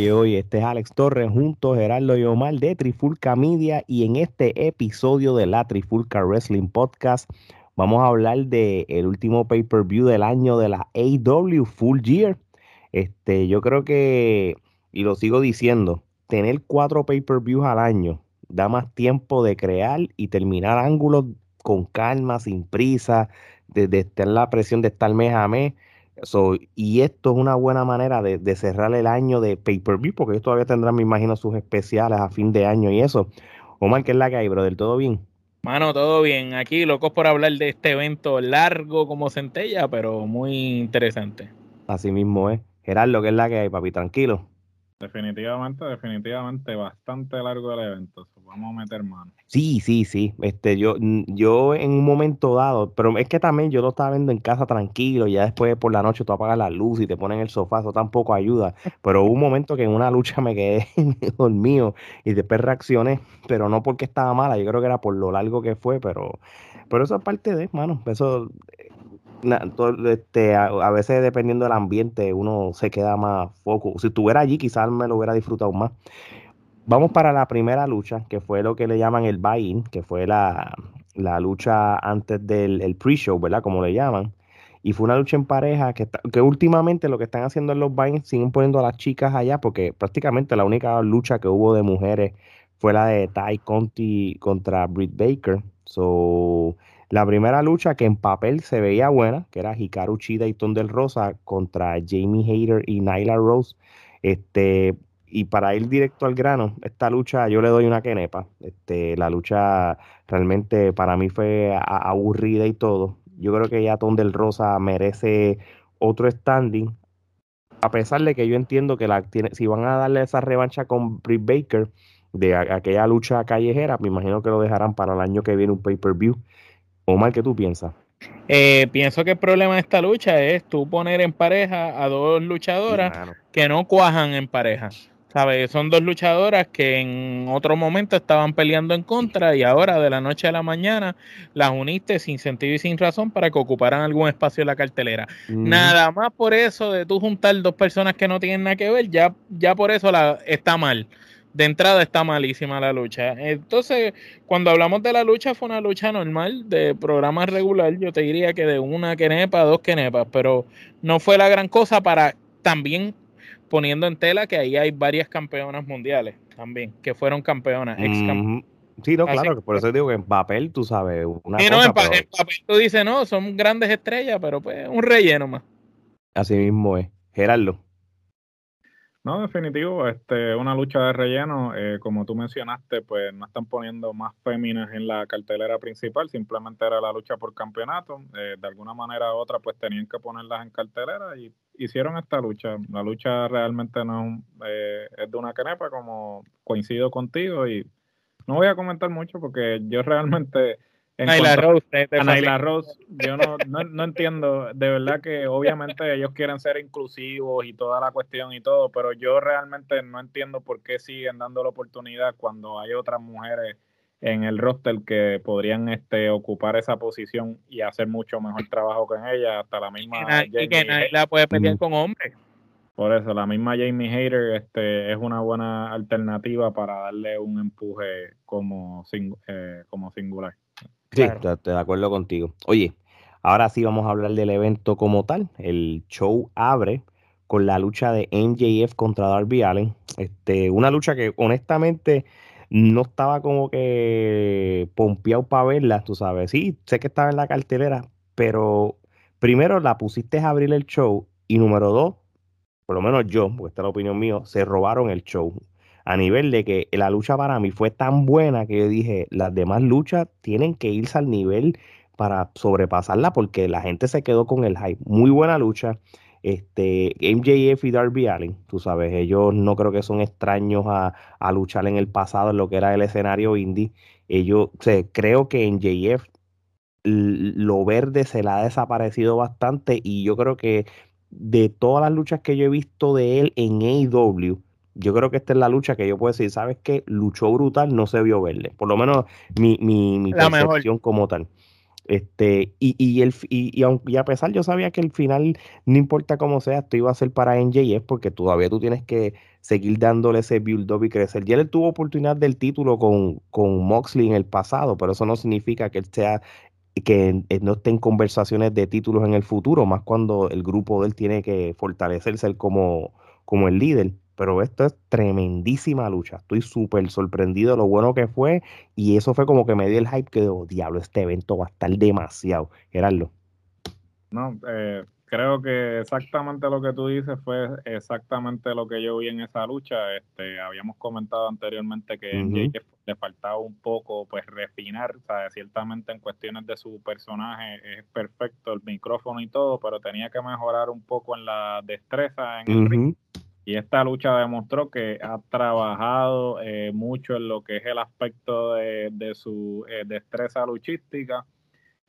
Oye, oye, este es Alex Torres junto a Gerardo y Omar de Trifulca Media y en este episodio de la Trifulca Wrestling Podcast vamos a hablar de el último pay-per-view del año de la AW Full Year. Este, yo creo que, y lo sigo diciendo, tener cuatro pay-per-views al año da más tiempo de crear y terminar ángulos con calma, sin prisa, de, de estar la presión de estar mes a mes y esto es una buena manera de, cerrar el año de pay-per-view, porque ellos todavía tendrán, me imagino, sus especiales a fin de año y eso. Omar, ¿qué es la que hay, bro? ¿Del todo bien? Mano, todo bien. Aquí locos por hablar de este evento largo como centella, pero muy interesante. Así mismo es. Gerardo, ¿qué es la que hay, papi? Tranquilo. Definitivamente, definitivamente bastante largo el evento. Vamos a meter mano. Sí, sí, sí. Este, yo, yo en un momento dado, pero es que también yo lo estaba viendo en casa tranquilo, y ya después por la noche tú apagas la luz y te pones en el sofá, eso tampoco ayuda. Pero hubo un momento que en una lucha me quedé dormido y después reaccioné, pero no porque estaba mala, yo creo que era por lo largo que fue, pero, pero eso es parte de, mano, eso este, a, veces dependiendo del ambiente uno se queda más foco. Si estuviera allí quizás me lo hubiera disfrutado más. Vamos para la primera lucha, que fue lo que le llaman el buy-in, que fue la, lucha antes del pre-show, ¿verdad? Como le llaman. Y fue una lucha en pareja que, que últimamente lo que están haciendo en los buy siguen poniendo a las chicas allá, porque prácticamente la única lucha que hubo de mujeres fue la de Ty Conti contra Britt Baker. So, la primera lucha que en papel se veía buena, que era Hikaru Chida y Tondel Rosa contra Jamie Hayter y Nyla Rose. Este, y para ir directo al grano, esta lucha yo le doy una quenepa. Este, la lucha realmente para mí fue aburrida y todo. Yo creo que ya Tondel Rosa merece otro standing. A pesar de que yo entiendo que la tiene, si van a darle esa revancha con Britt Baker de aquella lucha callejera, me imagino que lo dejarán para el año que viene un pay-per-view. Omar, ¿qué tú piensas? Eh, pienso que el problema de esta lucha es tú poner en pareja a dos luchadoras que no cuajan en pareja. ¿Sabes? Son dos luchadoras que en otro momento estaban peleando en contra y ahora de la noche a la mañana las uniste sin sentido y sin razón para que ocuparan algún espacio en la cartelera. Nada más por eso de tú juntar dos personas que no tienen nada que ver, ya, ya por eso la, está mal de entrada está malísima la lucha. Entonces, cuando hablamos de la lucha, fue una lucha normal de programa regular. Yo te diría que de una quenepa, dos quenepas, pero no fue la gran cosa para también poniendo en tela que ahí hay varias campeonas mundiales también, que fueron campeonas. sí, no, claro, por eso digo que en papel tú sabes una no, en, papel tú dices, no, son grandes estrellas, pero pues un relleno más. Así mismo es. Gerardo. No, definitivo, este, una lucha de relleno, eh, como tú mencionaste, pues no están poniendo más féminas en la cartelera principal, simplemente era la lucha por campeonato, eh, de alguna manera u otra pues tenían que ponerlas en cartelera y hicieron esta lucha. La lucha realmente no eh, es de una canepa, como coincido contigo y no voy a comentar mucho porque yo realmente Naila Rose. Naila Rose, yo no, no, entiendo, de verdad que obviamente ellos quieren ser inclusivos y toda la cuestión y todo, pero yo realmente no entiendo por qué siguen dando la oportunidad cuando hay otras mujeres en el roster que podrían este, ocupar esa posición y hacer mucho mejor trabajo que ella, hasta la misma... Y que, Naila puede pelear con hombres. Por eso, la misma Jamie Hater este, es una buena alternativa para darle un empuje como, eh, como singular. Sí, estoy de acuerdo contigo. Oye, ahora sí vamos a hablar del evento como tal. El show abre con la lucha de NJF contra Darby Allen. Este, una lucha que honestamente no estaba como que pompeado para verla, tú sabes. Sí, sé que estaba en la cartelera, pero primero la pusiste a abrir el show y número dos, por lo menos yo, porque esta es la opinión mía, se robaron el show a nivel de que la lucha para mí fue tan buena que yo dije, las demás luchas tienen que irse al nivel para sobrepasarla porque la gente se quedó con el hype. Muy buena lucha. Este, MJF y Darby Allen, tú sabes, ellos no creo que son extraños a, luchar en el pasado en lo que era el escenario indie. Ellos, creo que MJF lo verde se le ha desaparecido bastante y yo creo que de todas las luchas que yo he visto de él en AEW, yo creo que esta es la lucha que yo puedo decir, ¿sabes qué? Luchó brutal, no se vio verde. Por lo menos mi, mi, mi percepción como tal. Este, y, y, el, y, y, a pesar, yo sabía que el final, no importa cómo sea, esto iba a ser para NJF porque todavía tú tienes que seguir dándole ese build-up y crecer. Ya él tuvo oportunidad del título con, con Moxley en el pasado, pero eso no significa que él sea que no esté en conversaciones de títulos en el futuro, más cuando el grupo de él tiene que fortalecerse como, como el líder pero esto es tremendísima lucha. Estoy súper sorprendido de lo bueno que fue y eso fue como que me dio el hype que, oh, diablo, este evento va a estar demasiado. Gerardo. No, eh, creo que exactamente lo que tú dices fue exactamente lo que yo vi en esa lucha. Este, habíamos comentado anteriormente que le faltaba un poco pues refinar, o sea, ciertamente en cuestiones de su personaje es perfecto el micrófono y todo, pero tenía que mejorar un poco en la destreza en el ring y esta lucha demostró que ha trabajado eh, mucho en lo que es el aspecto de, su eh, destreza luchística.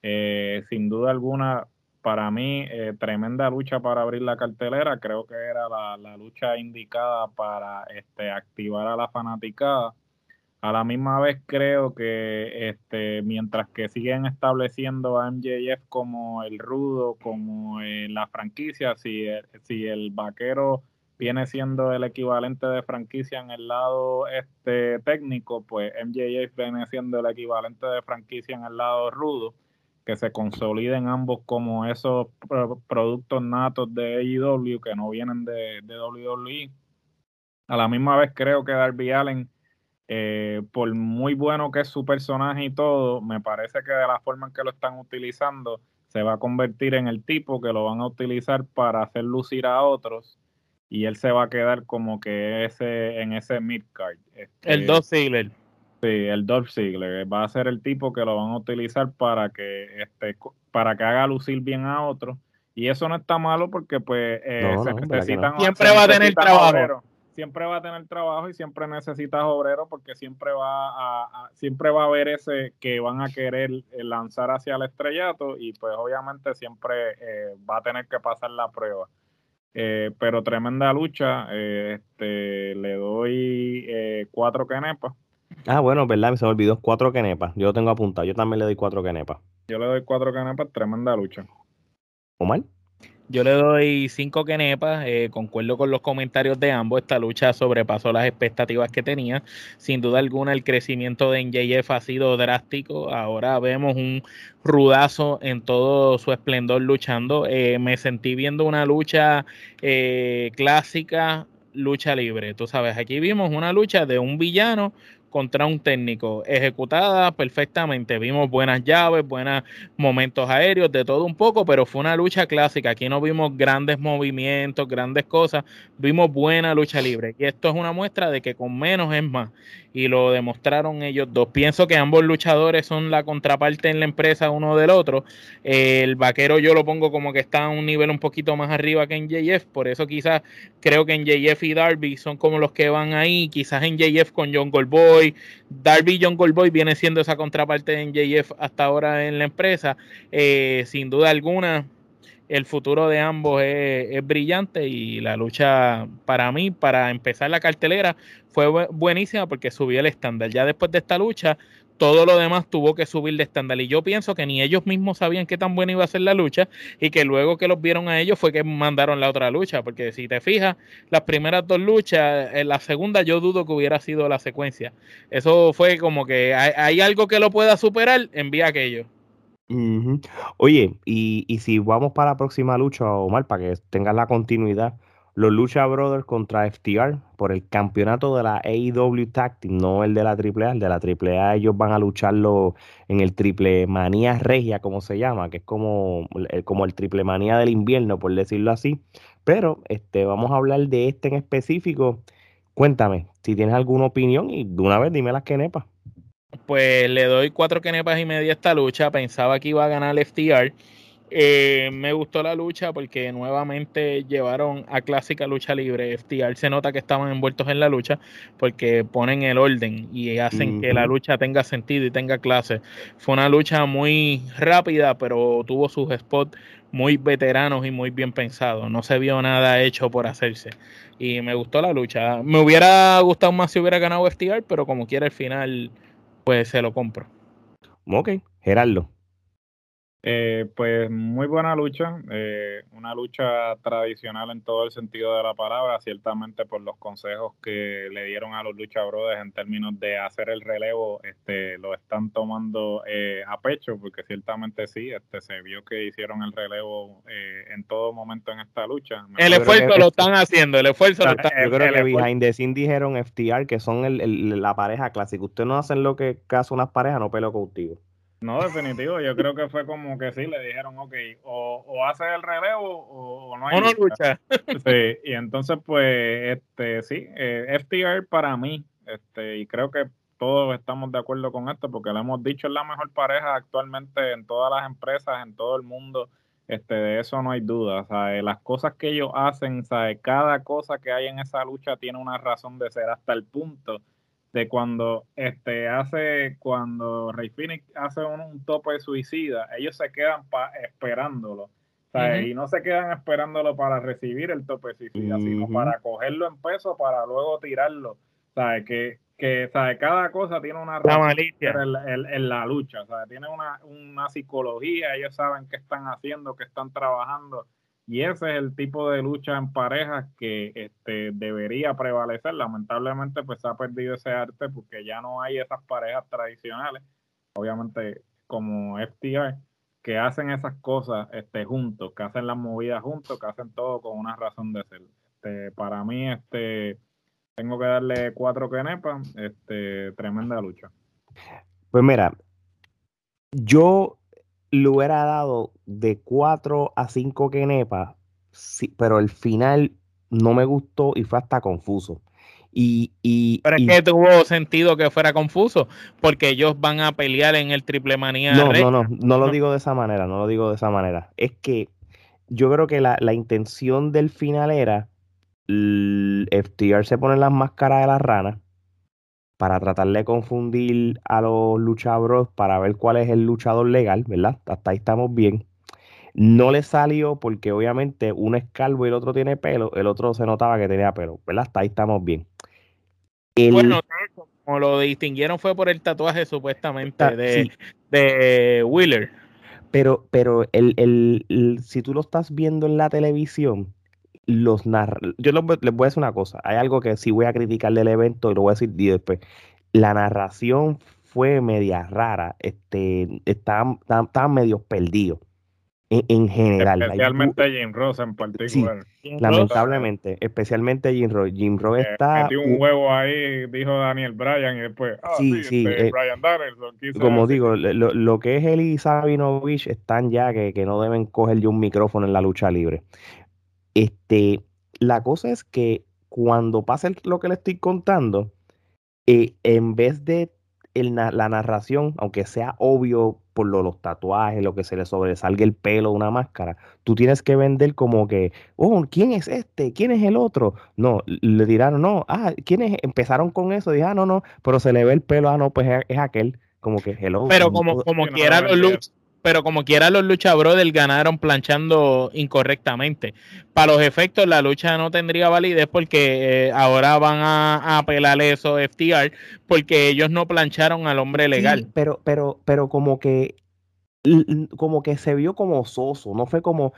Eh, sin duda alguna, para mí, tremenda lucha para abrir la cartelera. Creo que era la, lucha indicada para este, activar a la fanaticada. A la misma vez creo que este, mientras que siguen estableciendo a MJF como el rudo, como la franquicia, si si el vaquero viene siendo el equivalente de franquicia en el lado este técnico, pues MJF viene siendo el equivalente de franquicia en el lado rudo, que se consoliden ambos como esos productos natos de AEW que no vienen de, de WWE. A la misma vez creo que Darby Allen, eh, por muy bueno que es su personaje y todo, me parece que de la forma en que lo están utilizando, se va a convertir en el tipo que lo van a utilizar para hacer lucir a otros y él se va a quedar como que ese en ese midcard. Este, el Dolph Ziggler. Sí, el Dolph Ziggler va a ser el tipo que lo van a utilizar para que este para que haga lucir bien a otro y eso no está malo porque pues eh, se necesitan siempre va a tener trabajo. Siempre va a tener trabajo y siempre necesitas obreros porque siempre va a, siempre va a haber ese que van a querer eh, lanzar hacia el estrellato y pues obviamente siempre eh, va a tener que pasar la prueba. Eh, pero tremenda lucha. Eh, este, le doy eh, cuatro kenepas. Ah, bueno, verdad, se me olvidó cuatro kenepas. Yo lo tengo apuntado. Yo también le doy cuatro kenepas. Yo le doy cuatro kenepas, tremenda lucha. Omar. Yo le doy cinco kenepas, eh, concuerdo con los comentarios de ambos, esta lucha sobrepasó las expectativas que tenía, sin duda alguna el crecimiento de NJF ha sido drástico, ahora vemos un rudazo en todo su esplendor luchando, eh, me sentí viendo una lucha eh, clásica, lucha libre, tú sabes, aquí vimos una lucha de un villano contra un técnico, ejecutada perfectamente. Vimos buenas llaves, buenos momentos aéreos, de todo un poco, pero fue una lucha clásica. Aquí no vimos grandes movimientos, grandes cosas, vimos buena lucha libre. Y esto es una muestra de que con menos es más y lo demostraron ellos dos. Pienso que ambos luchadores son la contraparte en la empresa uno del otro. el vaquero yo lo pongo como que está a un nivel un poquito más arriba que en JF, por eso quizás creo que en JF y Darby son como los que van ahí, quizás en JF con John Goldboy, Darby John Goldboy viene siendo esa contraparte en JF hasta ahora en la empresa, eh, sin duda alguna el futuro de ambos es, brillante y la lucha para mí, para empezar la cartelera, fue buenísima porque subió el estándar. Ya después de esta lucha, todo lo demás tuvo que subir de estándar. Y yo pienso que ni ellos mismos sabían qué tan buena iba a ser la lucha y que luego que los vieron a ellos fue que mandaron la otra lucha. Porque si te fijas, las primeras dos luchas, en la segunda yo dudo que hubiera sido la secuencia. Eso fue como que hay, algo que lo pueda superar, envía aquello. Oye, y, y si vamos para la próxima lucha, Omar, para que tengas la continuidad, los Lucha Brothers contra FTR por el campeonato de la AEW Tag no el de la AAA, el de la AAA ellos van a lucharlo en el Triple Manía Regia, como se llama, que es como, el, como el Triple Manía del invierno, por decirlo así. Pero este, vamos a hablar de este en específico. Cuéntame, si tienes alguna opinión y de una vez dime las que nepas. Pues le doy cuatro kenepas y media a esta lucha. Pensaba que iba a ganar el FTR. Eh, me gustó la lucha porque nuevamente llevaron a clásica lucha libre. FTR se nota que estaban envueltos en la lucha porque ponen el orden y hacen que la lucha tenga sentido y tenga clase. Fue una lucha muy rápida, pero tuvo sus spots muy veteranos y muy bien pensados. No se vio nada hecho por hacerse. Y me gustó la lucha. Me hubiera gustado más si hubiera ganado FTR, pero como quiera el final pues se lo compro. Ok, Gerardo. Eh, pues muy buena lucha, eh, una lucha tradicional en todo el sentido de la palabra, ciertamente por los consejos que le dieron a los lucha brothers en términos de hacer el relevo, este, lo están tomando eh, a pecho, porque ciertamente sí, este, se vio que hicieron el relevo en todo momento en esta lucha. el esfuerzo lo están haciendo, el esfuerzo lo están Yo creo que behind the scene dijeron FTR que son el, la pareja clásica. Usted no hacen lo que caso unas parejas, no pelo contigo. No, definitivo. Yo creo que fue como que sí, le dijeron, ok, o, o hace el relevo o, no hay o no lucha. Sí, y entonces, pues, este, sí, eh, FTR para mí, este, y creo que todos estamos de acuerdo con esto, porque lo hemos dicho, es la mejor pareja actualmente en todas las empresas, en todo el mundo. Este, de eso no hay duda. ¿sabe? Las cosas que ellos hacen, ¿sabe? cada cosa que hay en esa lucha tiene una razón de ser hasta el punto de cuando este hace cuando Rey Phoenix hace un, tope suicida, ellos se quedan esperándolo. Y no se quedan esperándolo para recibir el tope suicida, sino para cogerlo en peso para luego tirarlo. ¿Sabe? Que, que ¿sabe? cada cosa tiene una razón en, en, la lucha. ¿sabe? Tiene una, una psicología, ellos saben qué están haciendo, qué están trabajando y ese es el tipo de lucha en parejas que este, debería prevalecer. Lamentablemente, pues se ha perdido ese arte porque ya no hay esas parejas tradicionales, obviamente como FTR, que hacen esas cosas este, juntos, que hacen las movidas juntos, que hacen todo con una razón de ser. Este, para mí, este, tengo que darle cuatro kenepas, este, tremenda lucha. Pues mira, yo le hubiera dado de 4 a 5 quenepas, sí, pero el final no me gustó y fue hasta confuso. Y, y, pero es que tuvo sentido que fuera confuso, porque ellos van a pelear en el triple manía. No, no, no, no lo digo de esa manera, no lo digo de esa manera. Es que yo creo que la, la intención del final era FTR se pone las máscaras de la rana para tratar de confundir a los luchadores para ver cuál es el luchador legal, ¿verdad? Hasta ahí estamos bien. No le salió porque obviamente uno es calvo y el otro tiene pelo, el otro se notaba que tenía pelo, ¿verdad? Hasta ahí estamos bien. Bueno, como lo distinguieron fue por el tatuaje supuestamente ah, de, de Wheeler. Pero, pero el, el, si tú lo estás viendo en la televisión, los Yo les voy a decir una cosa. Hay algo que sí voy a criticar del evento y lo voy a decir después. La narración fue media rara. Este, estaban, estaban medio perdidos. En, general. Especialmente Jim Ross en particular. lamentablemente, especialmente Jim Ross. Jim Ross eh, está. Metió un huevo ahí, dijo Daniel Bryan, y después. Ah, sí, sí. Este, eh, Bryan como digo, lo, lo, que es él y Sabinovich están ya que, que no deben coger un micrófono en la lucha libre. Este, la cosa es que cuando pasa lo que le estoy contando, eh, en vez de la narración, aunque sea obvio por los tatuajes, lo que se le sobresalga el pelo de una máscara, tú tienes que vender como que, oh, ¿quién es este? ¿Quién es el otro? No, le dirán, no, ah, ¿quiénes empezaron con eso? Dije, ah, no, no, pero se le ve el pelo, ah, no, pues es, aquel, como que hello. Pero como, como quiera los pero como quiera los lucha brothers ganaron planchando incorrectamente. Para los efectos la lucha no tendría validez porque eh, ahora van a, apelar eso FTR porque ellos no plancharon al hombre legal. pero pero pero como que como que se vio como soso, no fue como,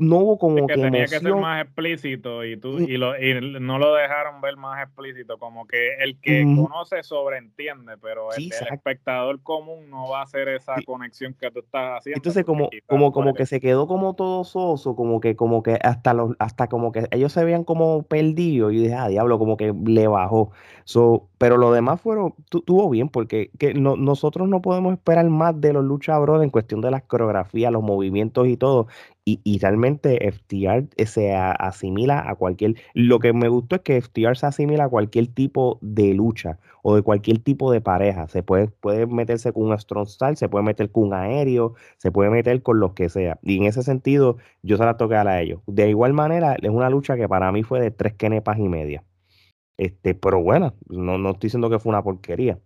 no hubo como que, tenía que ser más explícito y tú y, lo, y no lo dejaron ver más explícito, como que el que conoce sobreentiende, pero el, espectador común no va a hacer esa conexión que tú estás haciendo. Entonces como como como que se quedó como todo soso, como que como que hasta los hasta como que ellos se veían como perdidos y dije, ah, diablo, como que le bajó. So, pero lo demás fueron tuvo bien porque que no, nosotros no podemos esperar más de los luchadores en cuestión de las coreografías, los movimientos y todo. Y, realmente FTR se asimila a cualquier. Lo que me gustó es que FTR se asimila a cualquier tipo de lucha o de cualquier tipo de pareja. Se puede, puede meterse con un strong se puede meter con un aéreo, se puede meter con lo que sea. Y en ese sentido, yo se la toqué a ellos. De igual manera, es una lucha que para mí fue de tres kenepas y media. Este, pero bueno, no, no estoy diciendo que fue una porquería.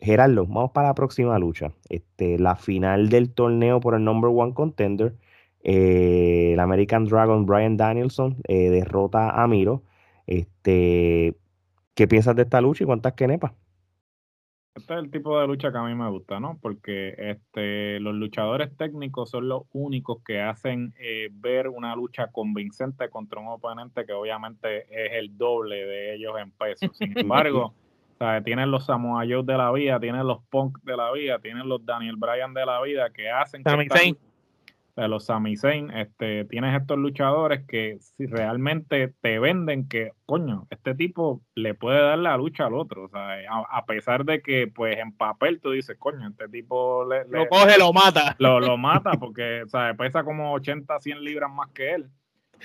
Gerardo, vamos para la próxima lucha. Este, la final del torneo por el number one contender. Eh, el American Dragon Brian Danielson eh, derrota a Miro. Este, ¿Qué piensas de esta lucha y cuántas quenepas? Este es el tipo de lucha que a mí me gusta, ¿no? Porque este, los luchadores técnicos son los únicos que hacen eh, ver una lucha convincente contra un oponente que obviamente es el doble de ellos en peso. Sin embargo, tienen los Samoa Joe de la vida, tienen los Punk de la vida, tienen los Daniel Bryan de la vida que hacen de los Sami Zayn, este, tienes estos luchadores que si realmente te venden que, coño, este tipo le puede dar la lucha al otro, o sea, a, pesar de que, pues, en papel tú dices, coño, este tipo le, lo coge, lo mata. Lo, lo mata porque, o sea, pesa como 80, 100 libras más que él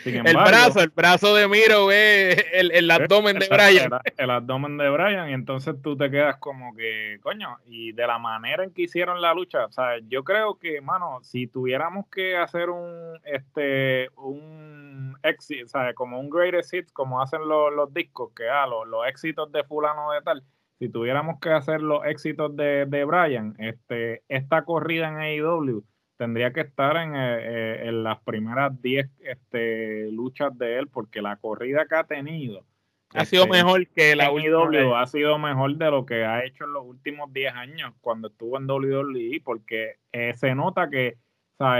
el brazo, el brazo de Miro es el, abdomen de Brian. El, abdomen de Brian, y entonces tú te quedas como que, coño, y de la manera en que hicieron la lucha, o sea, yo creo que, mano, si tuviéramos que hacer un, este, un o sea, como un greatest hits, como hacen los, discos, que ah, los, los éxitos de fulano de tal, si tuviéramos que hacer los éxitos de, de Brian, este, esta corrida en AEW, tendría que estar en, eh, eh, en las primeras 10 este, luchas de él, porque la corrida que ha tenido ha sido este, mejor que la WWE, ha sido mejor de lo que ha hecho en los últimos 10 años cuando estuvo en WWE, porque eh, se nota que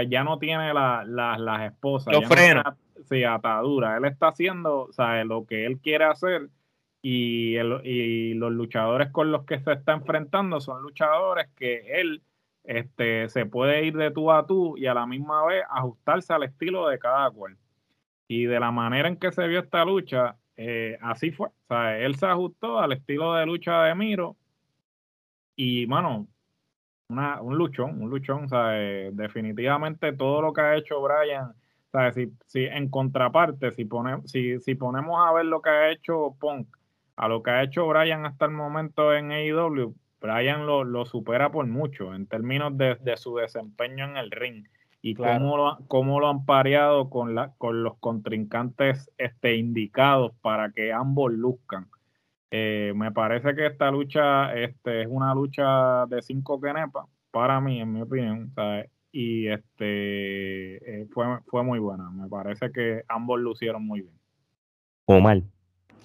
ya no tiene las esposas, los frenos. sí, atadura. Él está haciendo ¿sabe? lo que él quiere hacer y, y los luchadores con los que se está enfrentando son luchadores que él este, se puede ir de tú a tú y a la misma vez ajustarse al estilo de cada cual. Y de la manera en que se vio esta lucha, eh, así fue. O sea, él se ajustó al estilo de lucha de Miro y, mano, una, un luchón, un luchón. O sea, definitivamente todo lo que ha hecho Brian, sea, si, si en contraparte, si, pone, si, si ponemos a ver lo que ha hecho Punk, a lo que ha hecho Brian hasta el momento en AEW, Brian lo, supera por mucho en términos de, su desempeño en el ring y cómo, lo, cómo lo han pareado con, la, con los contrincantes este, indicados para que ambos luzcan. Eh, me parece que esta lucha este, es una lucha de cinco kenepas, para mí, en mi opinión. Y este eh, fue, fue muy buena. Me parece que ambos lucieron muy bien. Omar.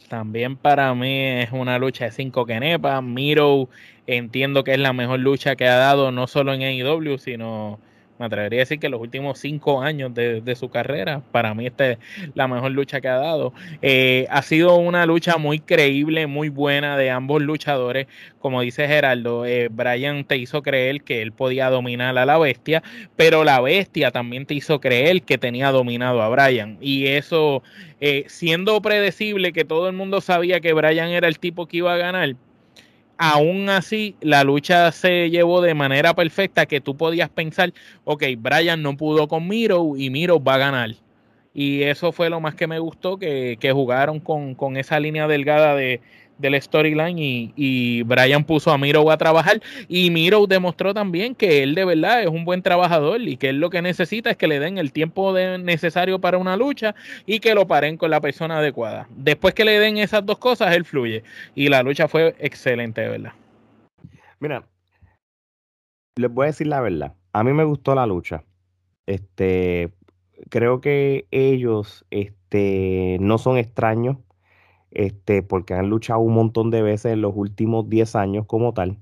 También para mí es una lucha de cinco kenepas. Miro entiendo que es la mejor lucha que ha dado no solo en AEW, sino me atrevería a decir que los últimos cinco años de, su carrera, para mí esta es la mejor lucha que ha dado. Eh, ha sido una lucha muy creíble, muy buena de ambos luchadores. Como dice Geraldo, eh, Brian te hizo creer que él podía dominar a la bestia, pero la bestia también te hizo creer que tenía dominado a Brian. Y eso, eh, siendo predecible que todo el mundo sabía que Brian era el tipo que iba a ganar, aún así la lucha se llevó de manera perfecta que tú podías pensar, ok, Brian no pudo con Miro y Miro va a ganar. Y eso fue lo más que me gustó, que, que jugaron con, con, esa línea delgada de, del storyline y, y, Brian puso a Miro a trabajar y Miro demostró también que él de verdad es un buen trabajador y que él lo que necesita es que le den el tiempo necesario para una lucha y que lo paren con la persona adecuada. Después que le den esas dos cosas, él fluye y la lucha fue excelente, de verdad. Mira, les voy a decir la verdad. A mí me gustó la lucha. Este, creo que ellos este, no son extraños este, porque han luchado un montón de veces en los últimos 10 años como tal.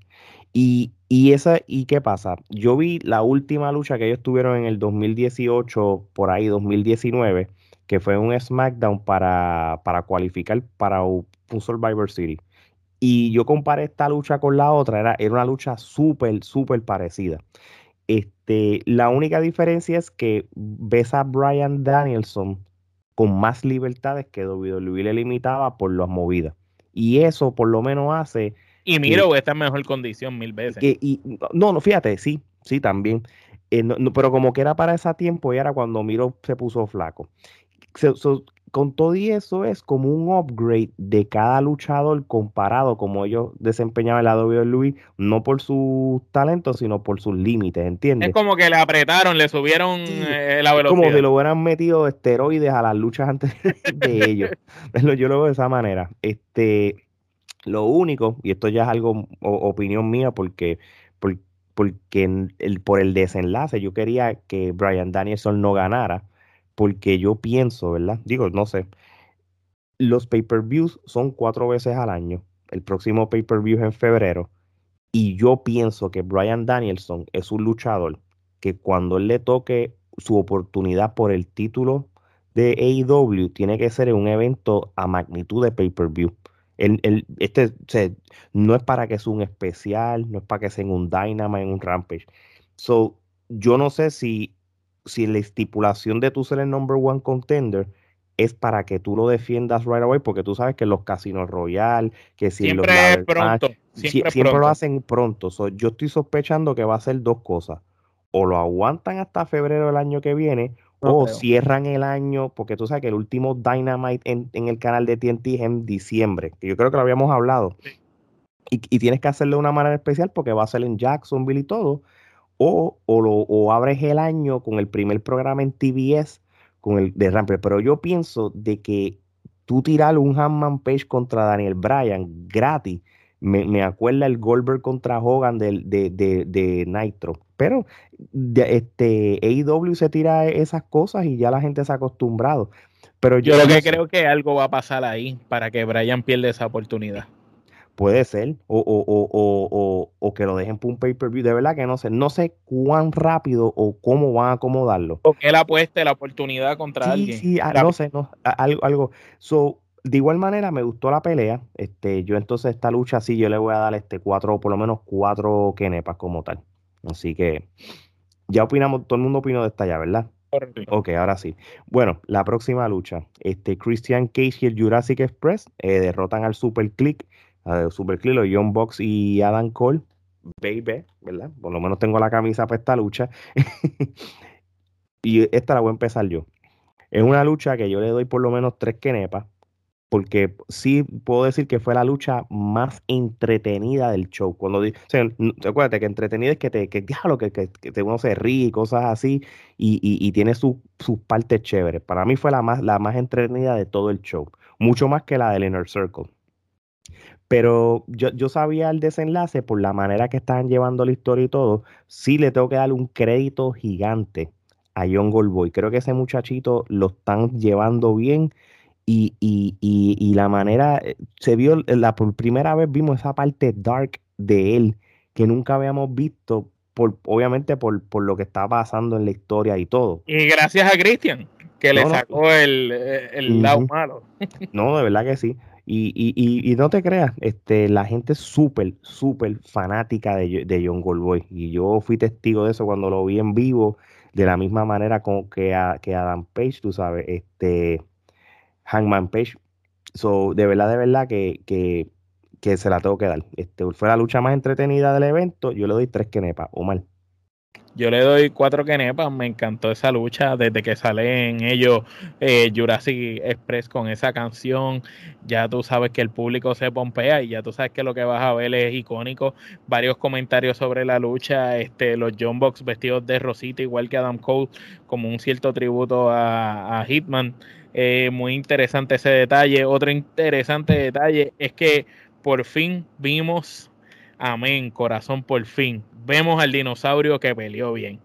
Y, esa, ¿y qué pasa? Yo vi la última lucha que ellos tuvieron en el 2018, por ahí 2019, que fue un SmackDown para, para cualificar para un Survivor City. Y yo comparé esta lucha con la otra, era, era una lucha súper, súper parecida. Este, la única diferencia es que ves a Brian Danielson con más libertades que WWE le limitaba por las movidas. Y eso por lo menos hace... Y Miro está en mejor condición mil veces. y, no, no, fíjate, sí, sí, también. Eh, pero como que era para ese tiempo y era cuando Miro se puso flaco con todo y eso es como un upgrade de cada luchador comparado como ellos desempeñaban de Luis, no por su talento, sino por sus límites, ¿entiendes? Es como que le apretaron, le subieron eh, la velocidad. Como que lo hubieran metido esteroides a las luchas antes de ellos. Yo lo veo de esa manera. Este, lo único, y esto ya es algo opinión mía, porque, porque el, por el desenlace yo quería que Brian Danielson no ganara porque yo pienso, ¿verdad? Digo, no sé, los pay-per-views son cuatro veces al año. El próximo pay-per-view es en febrero. Y yo pienso que Brian Danielson es un luchador que cuando él le toque su oportunidad por el título de AEW, tiene que ser en un evento a magnitud de pay-per-view. Este no es para que sea un especial, no es para que sea en un Dynamite, en un Rampage. So, yo no sé si, si la estipulación de tu ser el number one contender es para que tú lo defiendas right away, porque tú sabes que los casinos royal, que si siempre los es pronto, siempre, lo hacen pronto. yo estoy sospechando que va a ser dos cosas. O lo aguantan hasta febrero del año que viene, o cierran el año, porque tú sabes que el último Dynamite en, el canal de TNT es en diciembre, que yo creo que lo habíamos hablado. Y, tienes que hacerlo de una manera especial porque va a ser en Jacksonville y todo. O, o, lo, o abres el año con el primer programa en TBS con el de Rampage. Pero yo pienso de que tú tirar un Hanman Page contra Daniel Bryan gratis, me, me acuerda el Goldberg contra Hogan de, de, de, Nitro. Pero este AEW se tira esas cosas y ya la gente se ha acostumbrado. Pero yo, yo lo que creo que algo va a pasar ahí para que Bryan pierda esa oportunidad. Puede ser, o, o, o, o, que lo dejen por un pay-per-view. De verdad que no sé, no sé cuán rápido o cómo van a acomodarlo. O que él apueste la oportunidad contra alguien. Sí, ah, no sé, no, algo, algo. So, de igual manera me gustó la pelea. Este, yo entonces esta lucha sí, yo le voy a dar este cuatro, por lo menos cuatro kenepas como tal. Así que ya opinamos, todo el mundo opinó de esta ya, ¿verdad? Ok, ahora sí. Bueno, la próxima lucha. Este, Christian Cage y el Jurassic Express eh, derrotan al Super Click de Super Clilo, John Box y Adam Cole, baby, ¿verdad? Por lo menos tengo la camisa para esta lucha. y esta la voy a empezar yo. Es una lucha que yo le doy por lo menos tres quenepas, porque sí puedo decir que fue la lucha más entretenida del show. Cuando o acuérdate que entretenida es que te, que, que, que, que uno se ríe y cosas así, y, y, tiene sus partes chéveres. Para mí fue la más, la más entretenida de todo el show, mucho más que la del Inner Circle. Pero yo, yo sabía el desenlace por la manera que estaban llevando la historia y todo. Sí le tengo que dar un crédito gigante a John Goldboy. Creo que ese muchachito lo están llevando bien y, y, y, la manera, eh, se vio, la por primera vez vimos esa parte dark de él que nunca habíamos visto, por, obviamente por, por lo que está pasando en la historia y todo. Y gracias a Christian, que le sacó el, eh, el lado malo. no, de verdad que sí. Y, y, y, no te creas, este, la gente es súper, súper fanática de, de, John Goldboy. Y yo fui testigo de eso cuando lo vi en vivo, de la misma manera como que, a, que Adam Page, tú sabes, este, Hangman Page. So, de verdad, de verdad que, que, que se la tengo que dar. Este, fue la lucha más entretenida del evento. Yo le doy tres quenepas, o mal. Yo le doy cuatro quenepas, me encantó esa lucha desde que sale en ellos eh, Jurassic Express con esa canción. Ya tú sabes que el público se pompea y ya tú sabes que lo que vas a ver es icónico. Varios comentarios sobre la lucha, este, los John Box vestidos de rosita, igual que Adam Cole, como un cierto tributo a, Hitman. Eh, muy interesante ese detalle. Otro interesante detalle es que por fin vimos Amén, corazón, por fin. Vemos al dinosaurio que peleó bien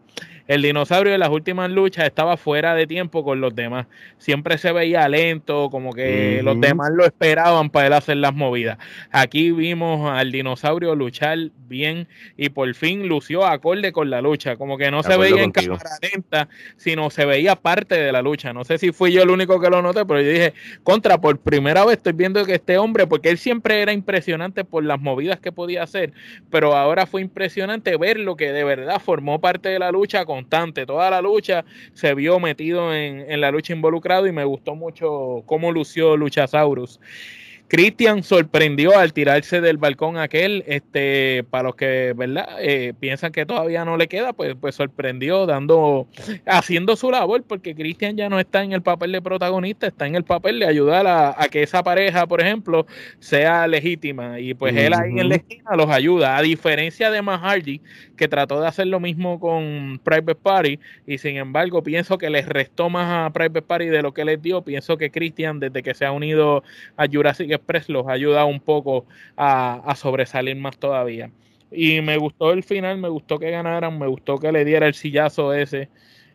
el dinosaurio en las últimas luchas estaba fuera de tiempo con los demás. Siempre se veía lento, como que los demás lo esperaban para él hacer las movidas. Aquí vimos al dinosaurio luchar bien y por fin lució acorde con la lucha. Como que no se veía en cámara lenta, sino se veía parte de la lucha. No sé si fui yo el único que lo noté, pero yo dije, contra, por primera vez estoy viendo que este hombre, porque él siempre era impresionante por las movidas que podía hacer, pero ahora fue impresionante ver lo que de verdad formó parte de la lucha constante. Toda la lucha se vio metido en, en la lucha involucrado y me gustó mucho cómo lució Luchasaurus. Christian sorprendió al tirarse del balcón aquel, este, para los que, ¿verdad? Eh, piensan que todavía no le queda, pues, pues sorprendió dando, haciendo su labor, porque Christian ya no está en el papel de protagonista, está en el papel de ayudar a, que esa pareja, por ejemplo, sea legítima. Y pues él ahí en la esquina los ayuda, a diferencia de Mahardy, que trató de hacer lo mismo con Private Party, y sin embargo pienso que les restó más a Private Party de lo que les dio. Pienso que Christian, desde que se ha unido a Jurassic Express los ayuda un poco a, sobresalir más todavía. Y me gustó el final, me gustó que ganaran, me gustó que le diera el sillazo ese.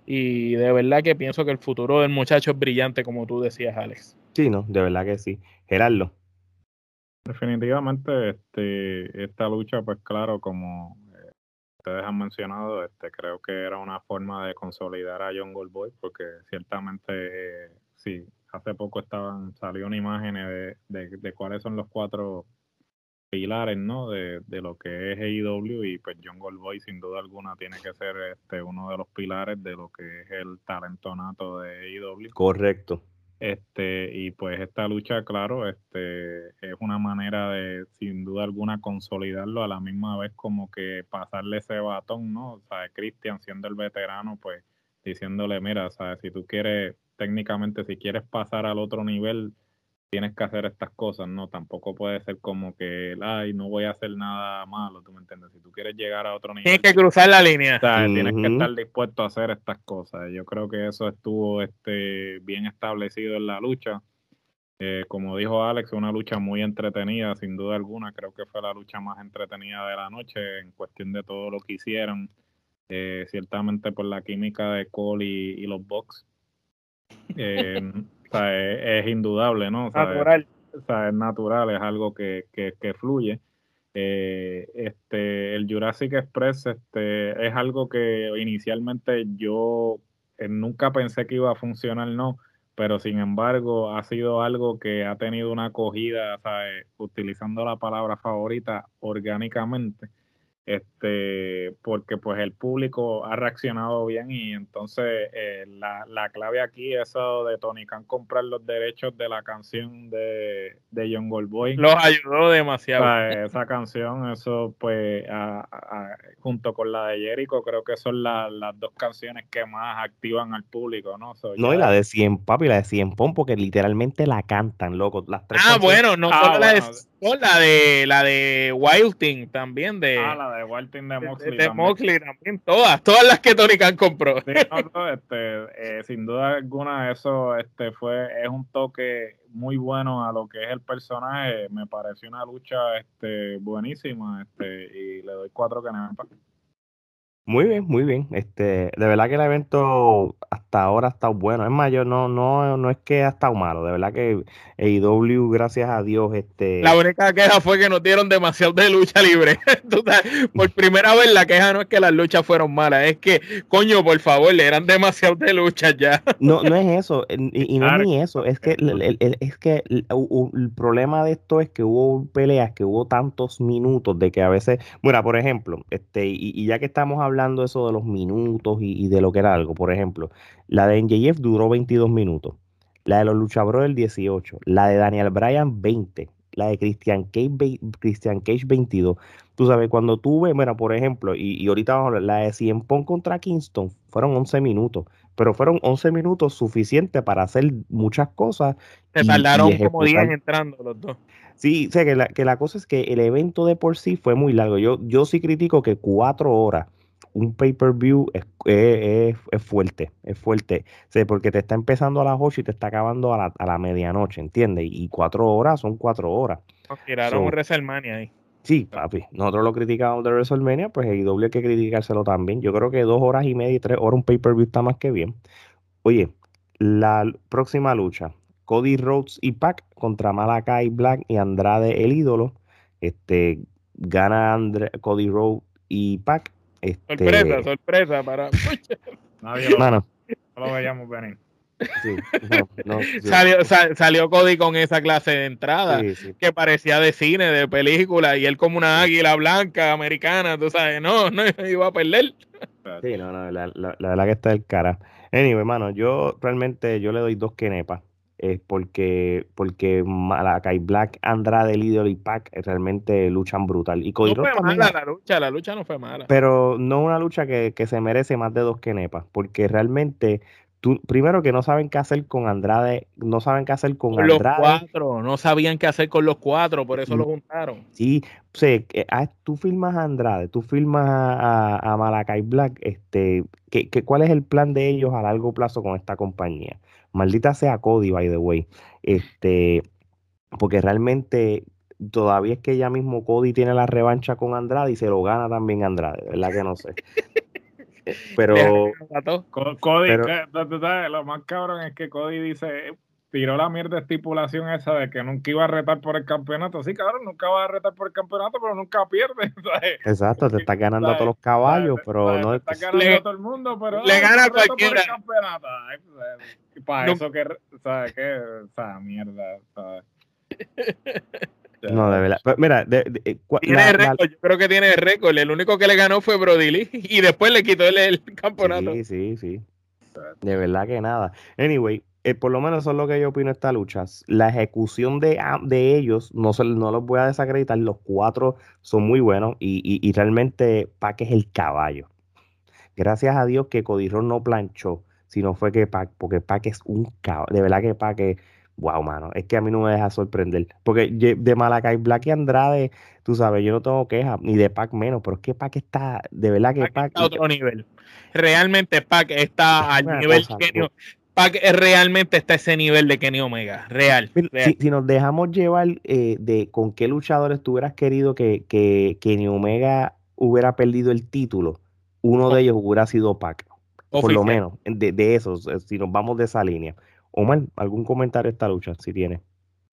Y de verdad que pienso que el futuro del muchacho es brillante, como tú decías, Alex. Sí, no, de verdad que sí. Gerardo. Definitivamente, este, esta lucha, pues claro, como eh, ustedes han mencionado, este, creo que era una forma de consolidar a John Goldboy, porque ciertamente, eh, sí, hace poco estaban, salió una imagen de, de, cuáles son los cuatro pilares, ¿no? De, de, lo que es AEW y pues John Goldboy sin duda alguna tiene que ser este uno de los pilares de lo que es el talentonato de AEW. Correcto. Este, y pues esta lucha, claro, este, es una manera de, sin duda alguna, consolidarlo a la misma vez como que pasarle ese batón, ¿no? O sea, Cristian siendo el veterano, pues diciéndole, mira, o sea, si tú quieres, técnicamente, si quieres pasar al otro nivel, tienes que hacer estas cosas, ¿no? Tampoco puede ser como que, ay, no voy a hacer nada malo, ¿tú me entiendes? Si tú quieres llegar a otro nivel... Tienes que cruzar la línea. Tienes que estar dispuesto a hacer estas cosas. Yo creo que eso estuvo este, bien establecido en la lucha. Eh, como dijo Alex, una lucha muy entretenida, sin duda alguna. Creo que fue la lucha más entretenida de la noche en cuestión de todo lo que hicieron. Eh, ciertamente por la química de Cole y, los Bucks. Eh, es, indudable, ¿no? natural. Es, es natural, es algo que, fluye. Eh, este, el Jurassic Express este, es algo que inicialmente yo eh, nunca pensé que iba a funcionar, no, pero sin embargo ha sido algo que ha tenido una acogida, utilizando la palabra favorita, orgánicamente este porque pues el público ha reaccionado bien y entonces eh, la, la, clave aquí es eso de Tony Khan comprar los derechos de la canción de, de John Goldboy los ayudó demasiado. Esa canción eso pues junto con la de Jericho creo que son las dos canciones que más activan al público no no y la de Cien Papi la de Cien Pon porque literalmente la cantan loco las tres ah bueno no ah, solo la de la de la de Wilding también de ah, la de Wilding de Moxley, de, Moxley también. todas todas las que Tony Khan compró este, eh, sin duda alguna eso este fue es un toque muy bueno a lo que es el personaje. Me pareció una lucha este buenísima este y le doy cuatro que muy bien, muy bien. Este, de verdad que el evento hasta ahora ha estado bueno. Es mayor, no, no, no es que ha estado malo. De verdad que AEW, gracias a Dios, este. La única queja fue que nos dieron demasiado de lucha libre. por primera vez la queja no es que las luchas fueron malas, es que, coño, por favor, le eran demasiado de lucha ya. No, no es eso, y, no es ni eso, es que el, es que el, problema de esto es que hubo peleas, que hubo tantos minutos de que a veces, bueno, por ejemplo, este, y, y ya que estamos hablando hablando eso de los minutos y, de lo que era algo. Por ejemplo, la de NJF duró 22 minutos, la de los Lucha el 18, la de Daniel Bryan 20, la de Christian Cage, Christian Cage 22. Tú sabes, cuando tuve, bueno, por ejemplo, y, ahorita vamos a hablar, la de Cien Pong contra Kingston fueron 11 minutos, pero fueron 11 minutos suficientes para hacer muchas cosas. Se tardaron como 10 entrando los dos. Sí, sé que la, que la cosa es que el evento de por sí fue muy largo. Yo, yo sí critico que cuatro horas un pay-per-view es, es, fuerte, es fuerte. porque te está empezando a las 8 y te está acabando a la, a la medianoche, ¿entiendes? Y cuatro horas son cuatro horas. Nos tiraron un WrestleMania ahí. Sí, papi. Nosotros lo criticamos de WrestleMania, pues hay doble que criticárselo también. Yo creo que dos horas y media y tres horas un pay-per-view está más que bien. Oye, la próxima lucha. Cody Rhodes y Pac contra Malakai Black y Andrade el ídolo. Este gana Cody Rhodes y Pac este... Sorpresa, sorpresa para. Nadie lo, no lo veíamos venir. Sí, no, Salió, salió, Cody con esa clase de entrada que parecía de cine, de película, y él como una águila blanca americana, tú sabes, no, no iba a perder. Sí, no, no, la, la, la verdad que está el cara. Anyway, hermano, yo realmente yo le doy dos kenepas es porque, porque Malakai Black, Andrade, Líder y Pac realmente luchan brutal. Y Cody no fue mala la lucha, la lucha no fue mala. Pero no una lucha que, se merece más de dos kenepas, porque realmente Tú, primero que no saben qué hacer con Andrade, no saben qué hacer con, Andrade. Los cuatro, no sabían qué hacer con los cuatro, por eso lo mm, juntaron. Sí, o sea, ah, tú filmas a Andrade, tú filmas a, a, Malakai Black, este, ¿qué, ¿cuál es el plan de ellos a largo plazo con esta compañía? Maldita sea Cody, by the way. Este, porque realmente todavía es que ya mismo Cody tiene la revancha con Andrade y se lo gana también Andrade, ¿verdad que no sé? Pero Cody, lo más cabrón es que Cody dice, tiró la mierda estipulación esa de que nunca iba a retar por el campeonato. Sí, cabrón, nunca va a retar por el campeonato, pero nunca pierde. Exacto, te está ganando a todos los caballos, pero no. Te está ganando a todo el mundo, pero. Le gana a cualquiera. campeonato. para eso que, ¿sabes qué? O sea, mierda, ¿sabes? No, de verdad. Mira, de, eh, tiene récord, yo creo que tiene récord. El único que le ganó fue Brody Lee y después le quitó el, el campeonato. Sí, sí, sí. De verdad que nada. Anyway, eh, por lo menos eso es lo que yo opino de esta lucha. La ejecución de, de ellos, no, se, no los voy a desacreditar, los cuatro son muy buenos y, y, realmente Pac es el caballo. Gracias a Dios que Cody no planchó, sino fue que Pac, porque Pac es un caballo. De verdad que Pac es wow, mano, es que a mí no me deja sorprender. Porque de Malacay Black y Andrade, tú sabes, yo no tengo quejas, ni de Pac menos, pero es que Pac está, de verdad que Pac. está a otro nivel. Realmente Pac está al nivel que Pac realmente está a ese nivel de Kenny Omega, real. Si, nos dejamos llevar eh, de con qué luchadores tú hubieras querido que, que Kenny Omega hubiera perdido el título, uno de ellos hubiera sido Pac. Por lo menos, de, de esos, eh, si nos vamos de esa línea. Omar, ¿algún comentario de esta lucha, si tiene?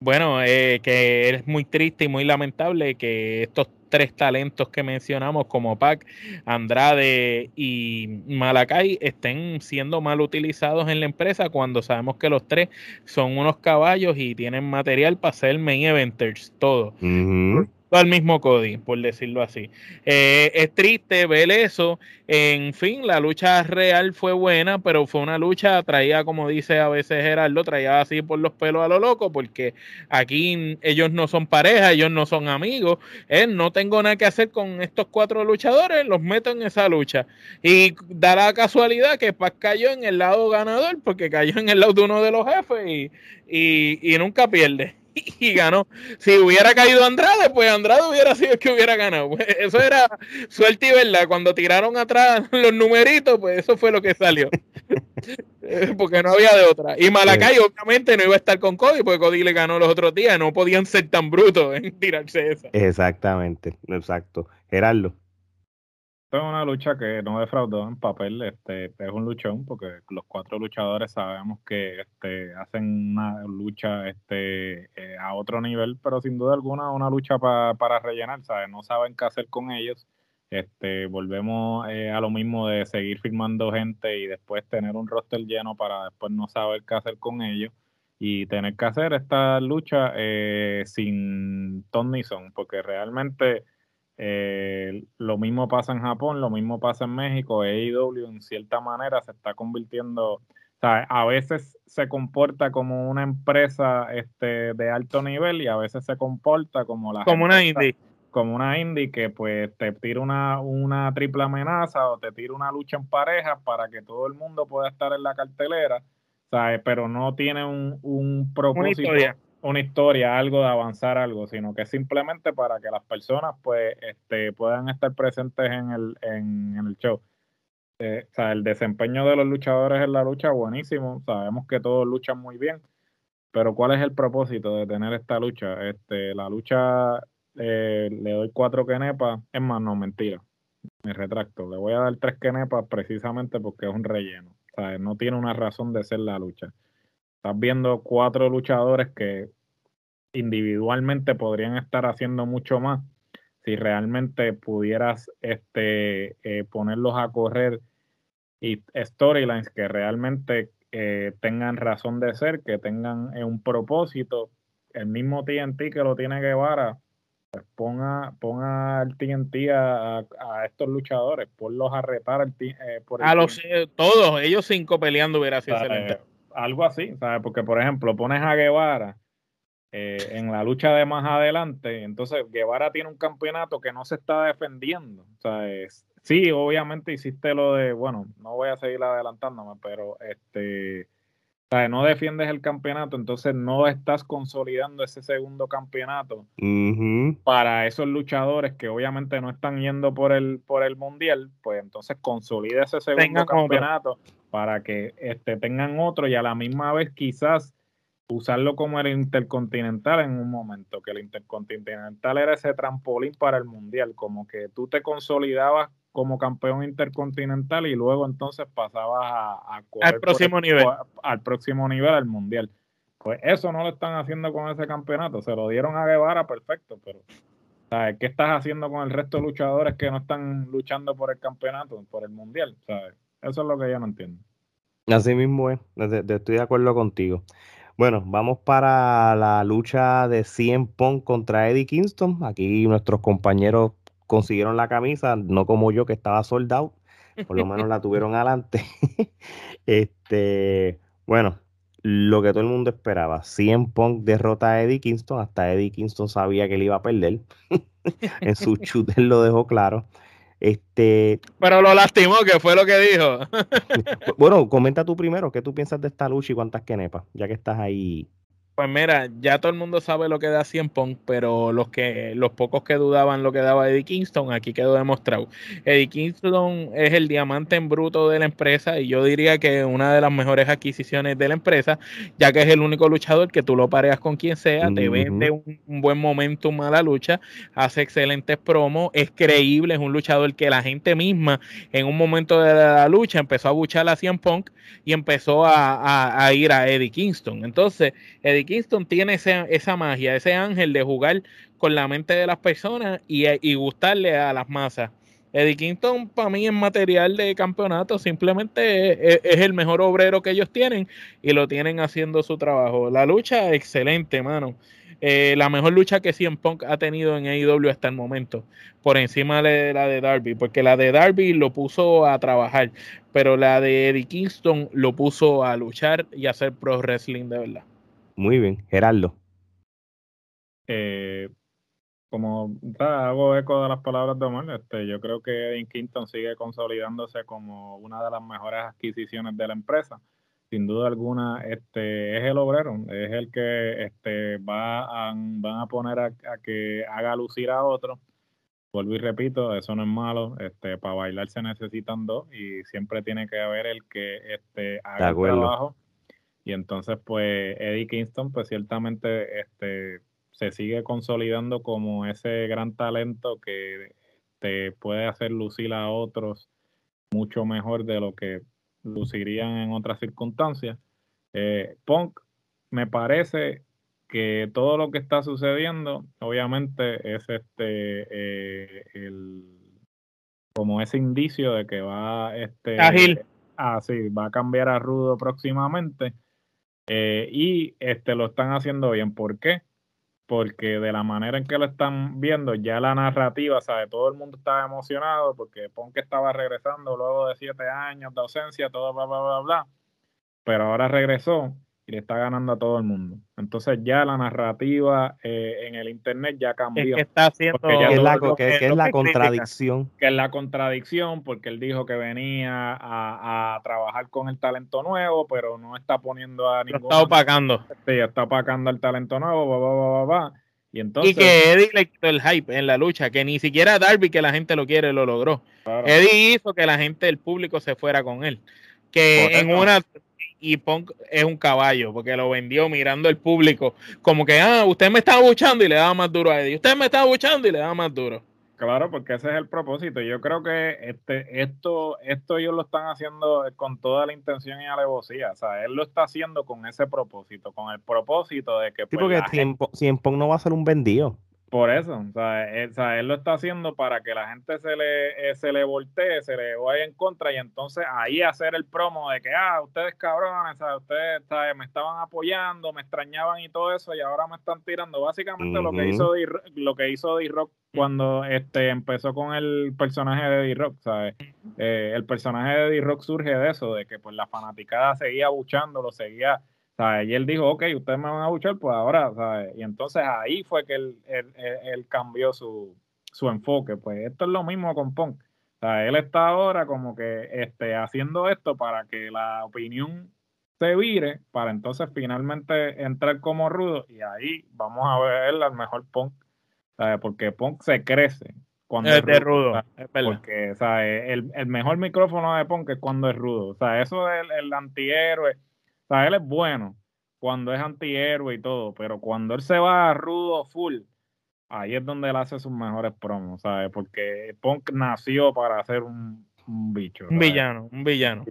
Bueno, eh, que es muy triste y muy lamentable que estos tres talentos que mencionamos, como Pac, Andrade y Malacay, estén siendo mal utilizados en la empresa cuando sabemos que los tres son unos caballos y tienen material para ser main eventers, todo al mismo Cody, por decirlo así. Eh, es triste ver eso. En fin, la lucha real fue buena, pero fue una lucha traída, como dice a veces Gerardo, traía así por los pelos a lo loco, porque aquí ellos no son pareja, ellos no son amigos. Eh, no tengo nada que hacer con estos cuatro luchadores, los meto en esa lucha. Y da la casualidad que Paz cayó en el lado ganador, porque cayó en el lado de uno de los jefes y, y, y nunca pierde. y ganó. Si hubiera caído Andrade, pues Andrade hubiera sido el que hubiera ganado. Pues, eso era suerte y verdad. Cuando tiraron atrás los numeritos, pues eso fue lo que salió. porque no había de otra. Y Malacay, obviamente, no iba a estar con Cody, porque Cody le ganó los otros días. No podían ser tan brutos en tirarse esa. Exactamente, exacto. Gerardo es una lucha que no defraudó en papel, este, es un luchón porque los cuatro luchadores sabemos que este, hacen una lucha este, eh, a otro nivel, pero sin duda alguna una lucha para rellenar, ¿sabes? No saben qué hacer con ellos. Este, volvemos eh, a lo mismo de seguir filmando gente y después tener un roster lleno para después no saber qué hacer con ellos y tener que hacer esta lucha eh, sin Tony Son, porque realmente eh, lo mismo pasa en Japón, lo mismo pasa en México. AEW en cierta manera se está convirtiendo, o sea, a veces se comporta como una empresa este, de alto nivel y a veces se comporta como la como una indie. Como una indie que pues te tira una, una triple amenaza o te tira una lucha en pareja para que todo el mundo pueda estar en la cartelera, ¿sabes? pero no tiene un, un propósito una historia, algo de avanzar algo, sino que simplemente para que las personas pues este, puedan estar presentes en el, en, el show. Eh, o sea, el desempeño de los luchadores en la lucha buenísimo, sabemos que todos luchan muy bien, pero ¿cuál es el propósito de tener esta lucha? Este, la lucha eh, le doy cuatro quenepas, es más, no, mentira, me retracto, le voy a dar tres quenepas precisamente porque es un relleno, o sea, no tiene una razón de ser la lucha estás viendo cuatro luchadores que individualmente podrían estar haciendo mucho más. Si realmente pudieras este, eh, ponerlos a correr y storylines que realmente eh, tengan razón de ser, que tengan eh, un propósito. El mismo TNT que lo tiene Guevara, pues ponga, ponga al TNT a, a, estos luchadores, ponlos a retar al, por A los todos, ellos cinco peleando hubiera sido excelente algo así, ¿sabes? Porque, por ejemplo, pones a Guevara eh, en la lucha de más adelante, entonces Guevara tiene un campeonato que no se está defendiendo, ¿sabes? Sí, obviamente hiciste lo de, bueno, no voy a seguir adelantándome, pero este, ¿sabes? No defiendes el campeonato, entonces no estás consolidando ese segundo campeonato para esos luchadores que obviamente no están yendo por el, por el mundial, pues entonces consolida ese segundo campeonato para que este, tengan otro y a la misma vez quizás usarlo como el intercontinental en un momento, que el intercontinental era ese trampolín para el mundial, como que tú te consolidabas como campeón intercontinental y luego entonces pasabas a, al próximo nivel al próximo nivel al mundial Pues eso no lo están haciendo con ese campeonato. Se lo dieron a Guevara, perfecto, pero ¿sabes? ¿qué estás haciendo con el resto de luchadores que no están luchando por el campeonato, por el mundial? ¿sabes? Eso es lo que yo no entiendo. Así mismo es, estoy de acuerdo contigo. Bueno, vamos para la lucha de 100 Punk contra Eddie Kingston. Aquí nuestros compañeros consiguieron la camisa, no como yo que estaba soldado, por lo menos la tuvieron adelante. este, bueno, lo que todo el mundo esperaba. 100 Punk derrota a Eddie Kingston, hasta Eddie Kingston sabía que él iba a perder. en su shooter lo dejó claro. Este, Pero lo lastimó, que fue lo que dijo. bueno, comenta tú primero, ¿qué tú piensas de esta lucha y cuántas quenepas? Ya que estás ahí pues mira, ya todo el mundo sabe lo que da Cien Pong, pero los que los pocos que dudaban lo que daba Eddie Kingston, aquí quedó demostrado. Eddie Kingston es el diamante en bruto de la empresa y yo diría que una de las mejores adquisiciones de la empresa, ya que es el único luchador que tú lo pareas con quien sea, te vende un, buen momento, a la lucha, hace excelentes promos, es creíble, es un luchador que la gente misma en un momento de la lucha empezó a buchar a Cien Punk y empezó a, a ir a Eddie Kingston. Entonces, Eddie Kingston tiene esa magia, ese ángel de jugar con la mente de las personas y, gustarle a las masas. Eddie Kingston para mí en material de campeonato simplemente es, el mejor obrero que ellos tienen y lo tienen haciendo su trabajo. La lucha excelente, mano. Eh, la mejor lucha que CM Punk ha tenido en AEW hasta el momento, por encima de la de Darby, porque la de Darby lo puso a trabajar, pero la de Eddie Kingston lo puso a luchar y a hacer pro wrestling de verdad. Muy bien, Gerardo. Eh, como hago eco de las palabras de Omar, este, yo creo que Eddie Kingston sigue consolidándose como una de las mejores adquisiciones de la empresa. Sin duda alguna, este, es el obrero, es el que este, va a, van a poner a, que haga lucir a otro. Vuelvo y repito, eso no es malo. Este, para bailar se necesitan dos y siempre tiene que haber el que este, haga el trabajo y entonces, pues, Eddie Kingston, pues ciertamente este, se sigue consolidando como ese gran talento que te puede hacer lucir a otros mucho mejor de lo que lucirían en otras circunstancias. Eh, Punk, me parece que todo lo que está sucediendo, obviamente, es este eh, el como ese indicio de que va este Ágil. Ah, sí, va a cambiar a Rudo próximamente. Eh, y este, lo están haciendo bien. ¿Por qué? Porque de la manera en que lo están viendo, ya la narrativa, ¿sabe? Todo el mundo estaba emocionado porque Punk estaba regresando luego de siete años de ausencia, todo bla, bla, bla, bla. Pero ahora regresó y le está ganando a todo el mundo. Entonces ya la narrativa eh, en el internet ya cambió. está haciendo que es la, es la contradicción. Que es la contradicción porque él dijo que venía a, trabajar con el talento nuevo, pero no está poniendo a ningún... Está opacando. Sí, está opacando el talento nuevo, Y, entonces, y que Eddie le quitó el hype en la lucha, que ni siquiera Darby, que la gente lo quiere, lo logró. Eddie hizo que la gente, el público se fuera con él. Que en una y Punk es un caballo, porque lo vendió mirando el público, como que, ah, usted me está buchando y le da más duro a Eddie, usted me está buchando y le da más duro. Claro, porque ese es el propósito. Yo creo que este, esto, esto ellos lo están haciendo con toda la intención y alevosía. O sea, él lo está haciendo con ese propósito, con el propósito de que. Sí, pues, porque tiempo, Punk no va a ser un vendido. Por eso, o sea, él, lo está haciendo para que la gente se le, eh, se le voltee, se le vaya en contra y entonces ahí hacer el promo de que, ah, ustedes cabrones, ustedes me estaban apoyando, me extrañaban y todo eso y ahora me están tirando. Básicamente lo que hizo D, lo que hizo D-Rock cuando este, empezó con el personaje de D-Rock, ¿sabes? Eh, el personaje de D-Rock surge de eso, de que pues la fanaticada seguía lo seguía y él dijo, ok, ustedes me van a buchar, pues ahora, ¿sabes? Y entonces ahí fue que él, él, cambió su, enfoque. Pues esto es lo mismo con Punk. Él está ahora como que este, haciendo esto para que la opinión se vire, para entonces finalmente entrar como rudo y ahí vamos a ver al mejor Punk. ¿sabes? Porque Punk se crece cuando es, de rudo. Porque ¿sabes? El, el, mejor micrófono de Punk es cuando es rudo. O sea, eso del el antihéroe o sea, él es bueno cuando es antihéroe y todo, pero cuando él se va rudo full, ahí es donde él hace sus mejores promos, ¿sabes? Porque Punk nació para ser un, bicho. Un villano, un villano.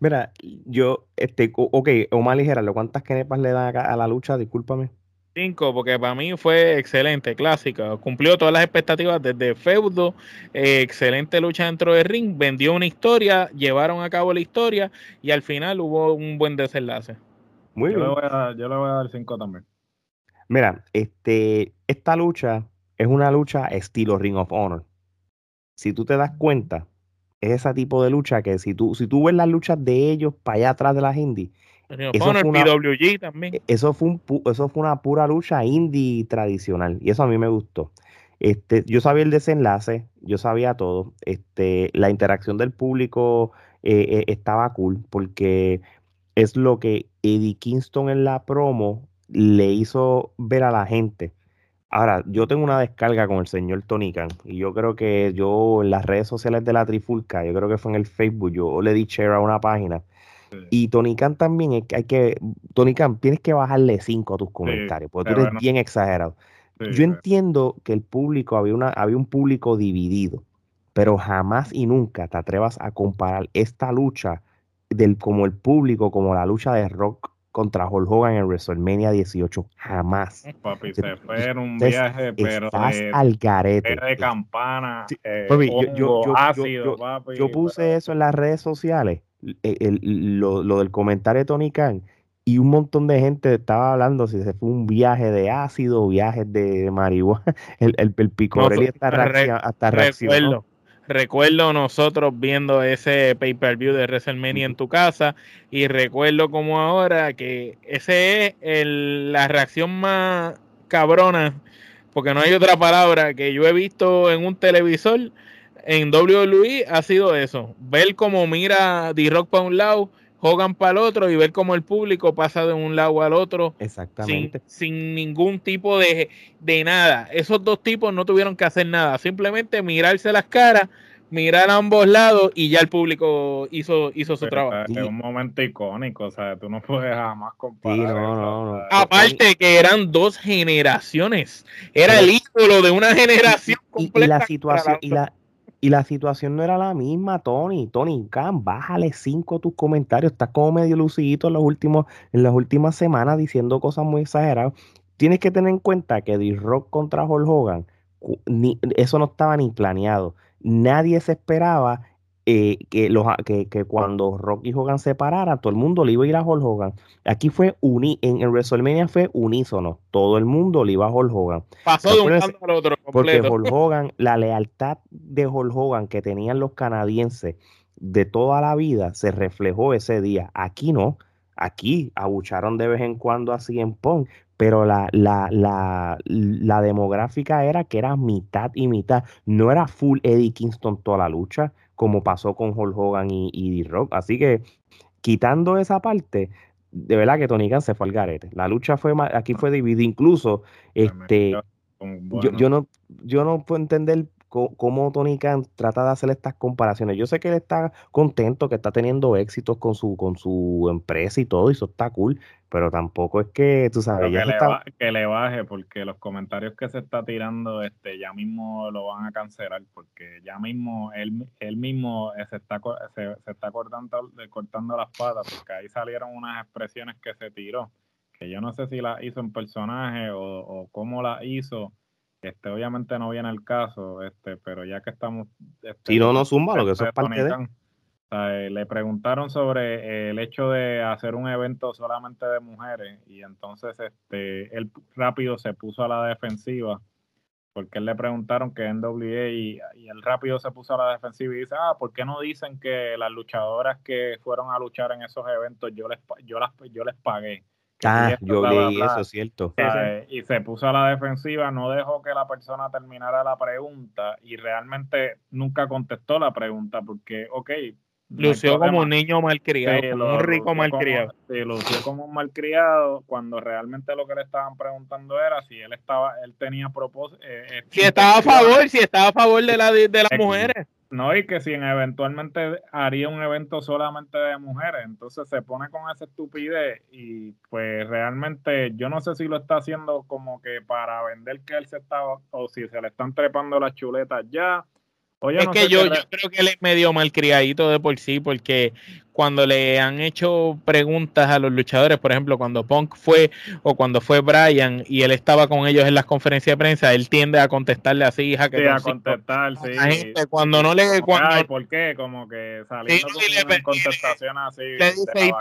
Mira, yo, este, ok, Omar Ligera, ¿cuántas kenepas le dan a la lucha? Discúlpame. Cinco, porque para mí fue excelente, clásica. Cumplió todas las expectativas desde feudo, eh, excelente lucha dentro del ring, vendió una historia, llevaron a cabo la historia y al final hubo un buen desenlace. Muy yo bien. Le voy a, yo le voy a dar cinco también. Mira, este, esta lucha es una lucha estilo Ring of Honor. Si tú te das cuenta, es ese tipo de lucha que si tú, si tú ves las luchas de ellos para allá atrás de las indies, eso fue, una, también. E, eso fue, un, eso fue una pura lucha indie tradicional y eso a mí me gustó. Este, yo sabía el desenlace, yo sabía todo. Este, la interacción del público eh, eh, estaba cool porque es lo que Eddie Kingston en la promo le hizo ver a la gente. Ahora, yo tengo una descarga con el señor Tony Khan y yo creo que yo en las redes sociales de la Trifulca, yo creo que fue en el Facebook, yo le di share a una página y Tony Khan también, hay que, Tony Khan, tienes que bajarle 5 a tus comentarios, porque tú eres bien exagerado. Yo entiendo que el público, había, una, había un público dividido, pero jamás y nunca te atrevas a comparar esta lucha del, como el público, como la lucha de Rock contra Hulk Hogan en WrestleMania 18. Jamás. Papi, se fue en un viaje, pero de, al garete. de campana, eh, yo, yo, puse eso en las redes sociales el, lo, lo, del comentario de Tony Khan y un montón de gente estaba hablando si se fue un viaje de ácido, viajes de marihuana, el, el, el picorelli hasta, hasta recuerdo, recuerdo nosotros viendo ese pay-per-view de WrestleMania en tu casa y recuerdo como ahora que ese es el, la reacción más cabrona, porque no hay otra palabra que yo he visto en un televisor en WWE ha sido eso, ver cómo mira D-Rock para un lado, Hogan para el otro y ver cómo el público pasa de un lado al otro Exactamente. Sin, ningún tipo de, de nada. Esos dos tipos no tuvieron que hacer nada, simplemente mirarse las caras mirar a ambos lados y ya el público hizo, hizo su trabajo. Es un momento icónico, o sea, tú no puedes jamás comparar. Aparte que eran dos generaciones, era el ídolo de una generación completa. Y, la situación, y la, y la situación no era la misma, Tony. Tony, Cam, bájale cinco tus comentarios. Estás como medio lucidito en, en las últimas semanas diciendo cosas muy exageradas. Tienes que tener en cuenta que D-Rock contra Hulk Hogan, ni, eso no estaba ni planeado. Nadie se esperaba eh, que, los, que, que, cuando Rocky Hogan se parara, todo el mundo le iba a ir a Hulk Hogan. Aquí fue uni, en, en, WrestleMania fue unísono, todo el mundo le iba a Hulk Hogan. Pasó de un lado al otro. Porque Hulk Hogan, la lealtad de Hulk Hogan que tenían los canadienses de toda la vida se reflejó ese día. Aquí no. Aquí abucharon de vez en cuando así en Pong, pero la, la, la, la demográfica era que era mitad y mitad. No era full Eddie Kingston toda la lucha como pasó con Hulk Hogan y, y D-Rock. Así que, quitando esa parte, de verdad que Tony Khan se fue al garete. La lucha fue aquí fue dividida. Incluso, este, yo, yo, no, yo no puedo entender cómo Tony Khan trata de hacer estas comparaciones. Yo sé que él está contento, que está teniendo éxitos con su, con su empresa y todo, y eso está cool, pero tampoco es que, tú sabes, que, le baje, porque los comentarios que se está tirando, este, ya mismo lo van a cancelar, porque ya mismo él, él mismo se está, se, está cortando, cortando las patas, porque ahí salieron unas expresiones que se tiró, que yo no sé si las hizo en personaje o, o cómo las hizo, este, obviamente no viene el caso, este, pero ya que estamos. Este, si no, no zumba, lo que eso es parte de. Eh, le preguntaron sobre el hecho de hacer un evento solamente de mujeres y entonces este, él rápido se puso a la defensiva porque él le preguntaron que NWA y, y él rápido se puso a la defensiva y dice, ah, ¿por qué no dicen que las luchadoras que fueron a luchar en esos eventos yo les, yo las, yo les pagué? Ah, yo leí eso, cierto. Y se puso a la defensiva, no dejó que la persona terminara la pregunta y realmente nunca contestó la pregunta porque, ok. Lució como un niño malcriado, como un rico malcriado. Sí, lució como un malcriado cuando realmente lo que le estaban preguntando era si él estaba, él tenía propósito. Eh, eh, si estaba a favor, si estaba a favor de, la, de las mujeres. No, y que si eventualmente haría un evento solamente de mujeres, entonces se pone con esa estupidez y pues realmente yo no sé si lo está haciendo como que para vender que él se estaba o si se le están trepando las chuletas ya es que yo, yo, creo que él es medio malcriadito de por sí, porque cuando le han hecho preguntas a los luchadores, por ejemplo, cuando Punk fue o cuando fue Brian y él estaba con ellos en las conferencias de prensa, él tiende a contestarle así, hija que sí, a contestar, sí. gente, cuando no le cuando, ¿por qué? Como que saliendo con una contestación así. Le dice,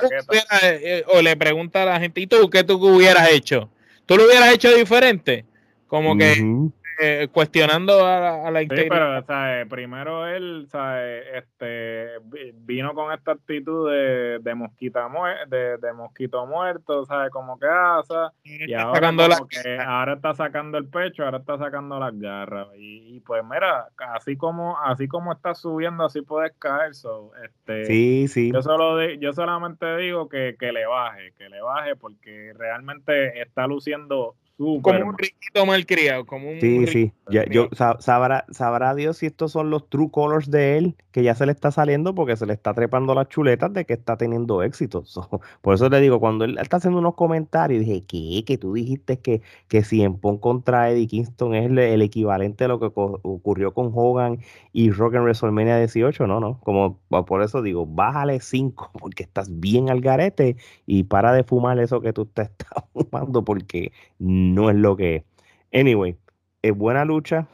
eh, o le pregunta a la gente, ¿y tú qué tú hubieras hecho? ¿Tú lo hubieras hecho diferente? Como que eh, cuestionando a, la integridad. Sí, pero o primero él Este, vino con esta actitud de, de, mosquita de, de, mosquito muerto, ¿sabes? Como que asa. Y ahora, ahora está sacando el pecho, ahora está sacando las garras. Y, pues mira, así como así como está subiendo, así puedes caer. So, este, sí, sí. Yo, solo yo solamente digo que, que le baje, que le baje, porque realmente está luciendo como un riquito malcriado, como un Sí, sí. Ya, yo, sabrá, sabrá Dios si estos son los true colors de él, que ya se le está saliendo porque se le está trepando las chuletas de que está teniendo éxito. por eso le digo, cuando él está haciendo unos comentarios, dije, ¿qué? Que tú dijiste que, que si en Pon contra Eddie Kingston es el, equivalente a lo que ocurrió con Hogan y Rock en WrestleMania 18. No, no. Como por eso digo, bájale 5 porque estás bien al garete y para de fumar eso que tú te estás fumando porque no es lo que es. Anyway, es buena lucha.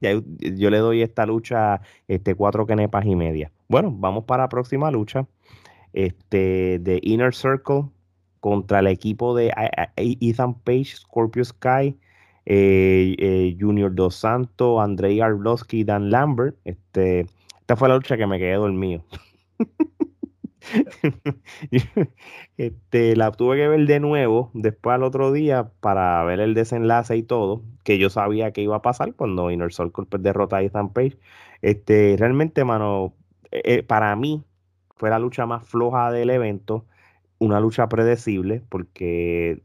yo le doy esta lucha este, cuatro kenepas y media. Bueno, vamos para la próxima lucha. Este, de Inner Circle contra el equipo de Ethan Page, Scorpio Sky, eh, eh, Junior Dos Santos, Andrei Arlovsky Dan Lambert. Este, esta fue la lucha que me quedé dormido. este, la tuve que ver de nuevo después al otro día para ver el desenlace y todo, que yo sabía que iba a pasar cuando Inner Circle derrota a Ethan Page. Este, realmente, mano, eh, eh, para mí fue la lucha más floja del evento, una lucha predecible, porque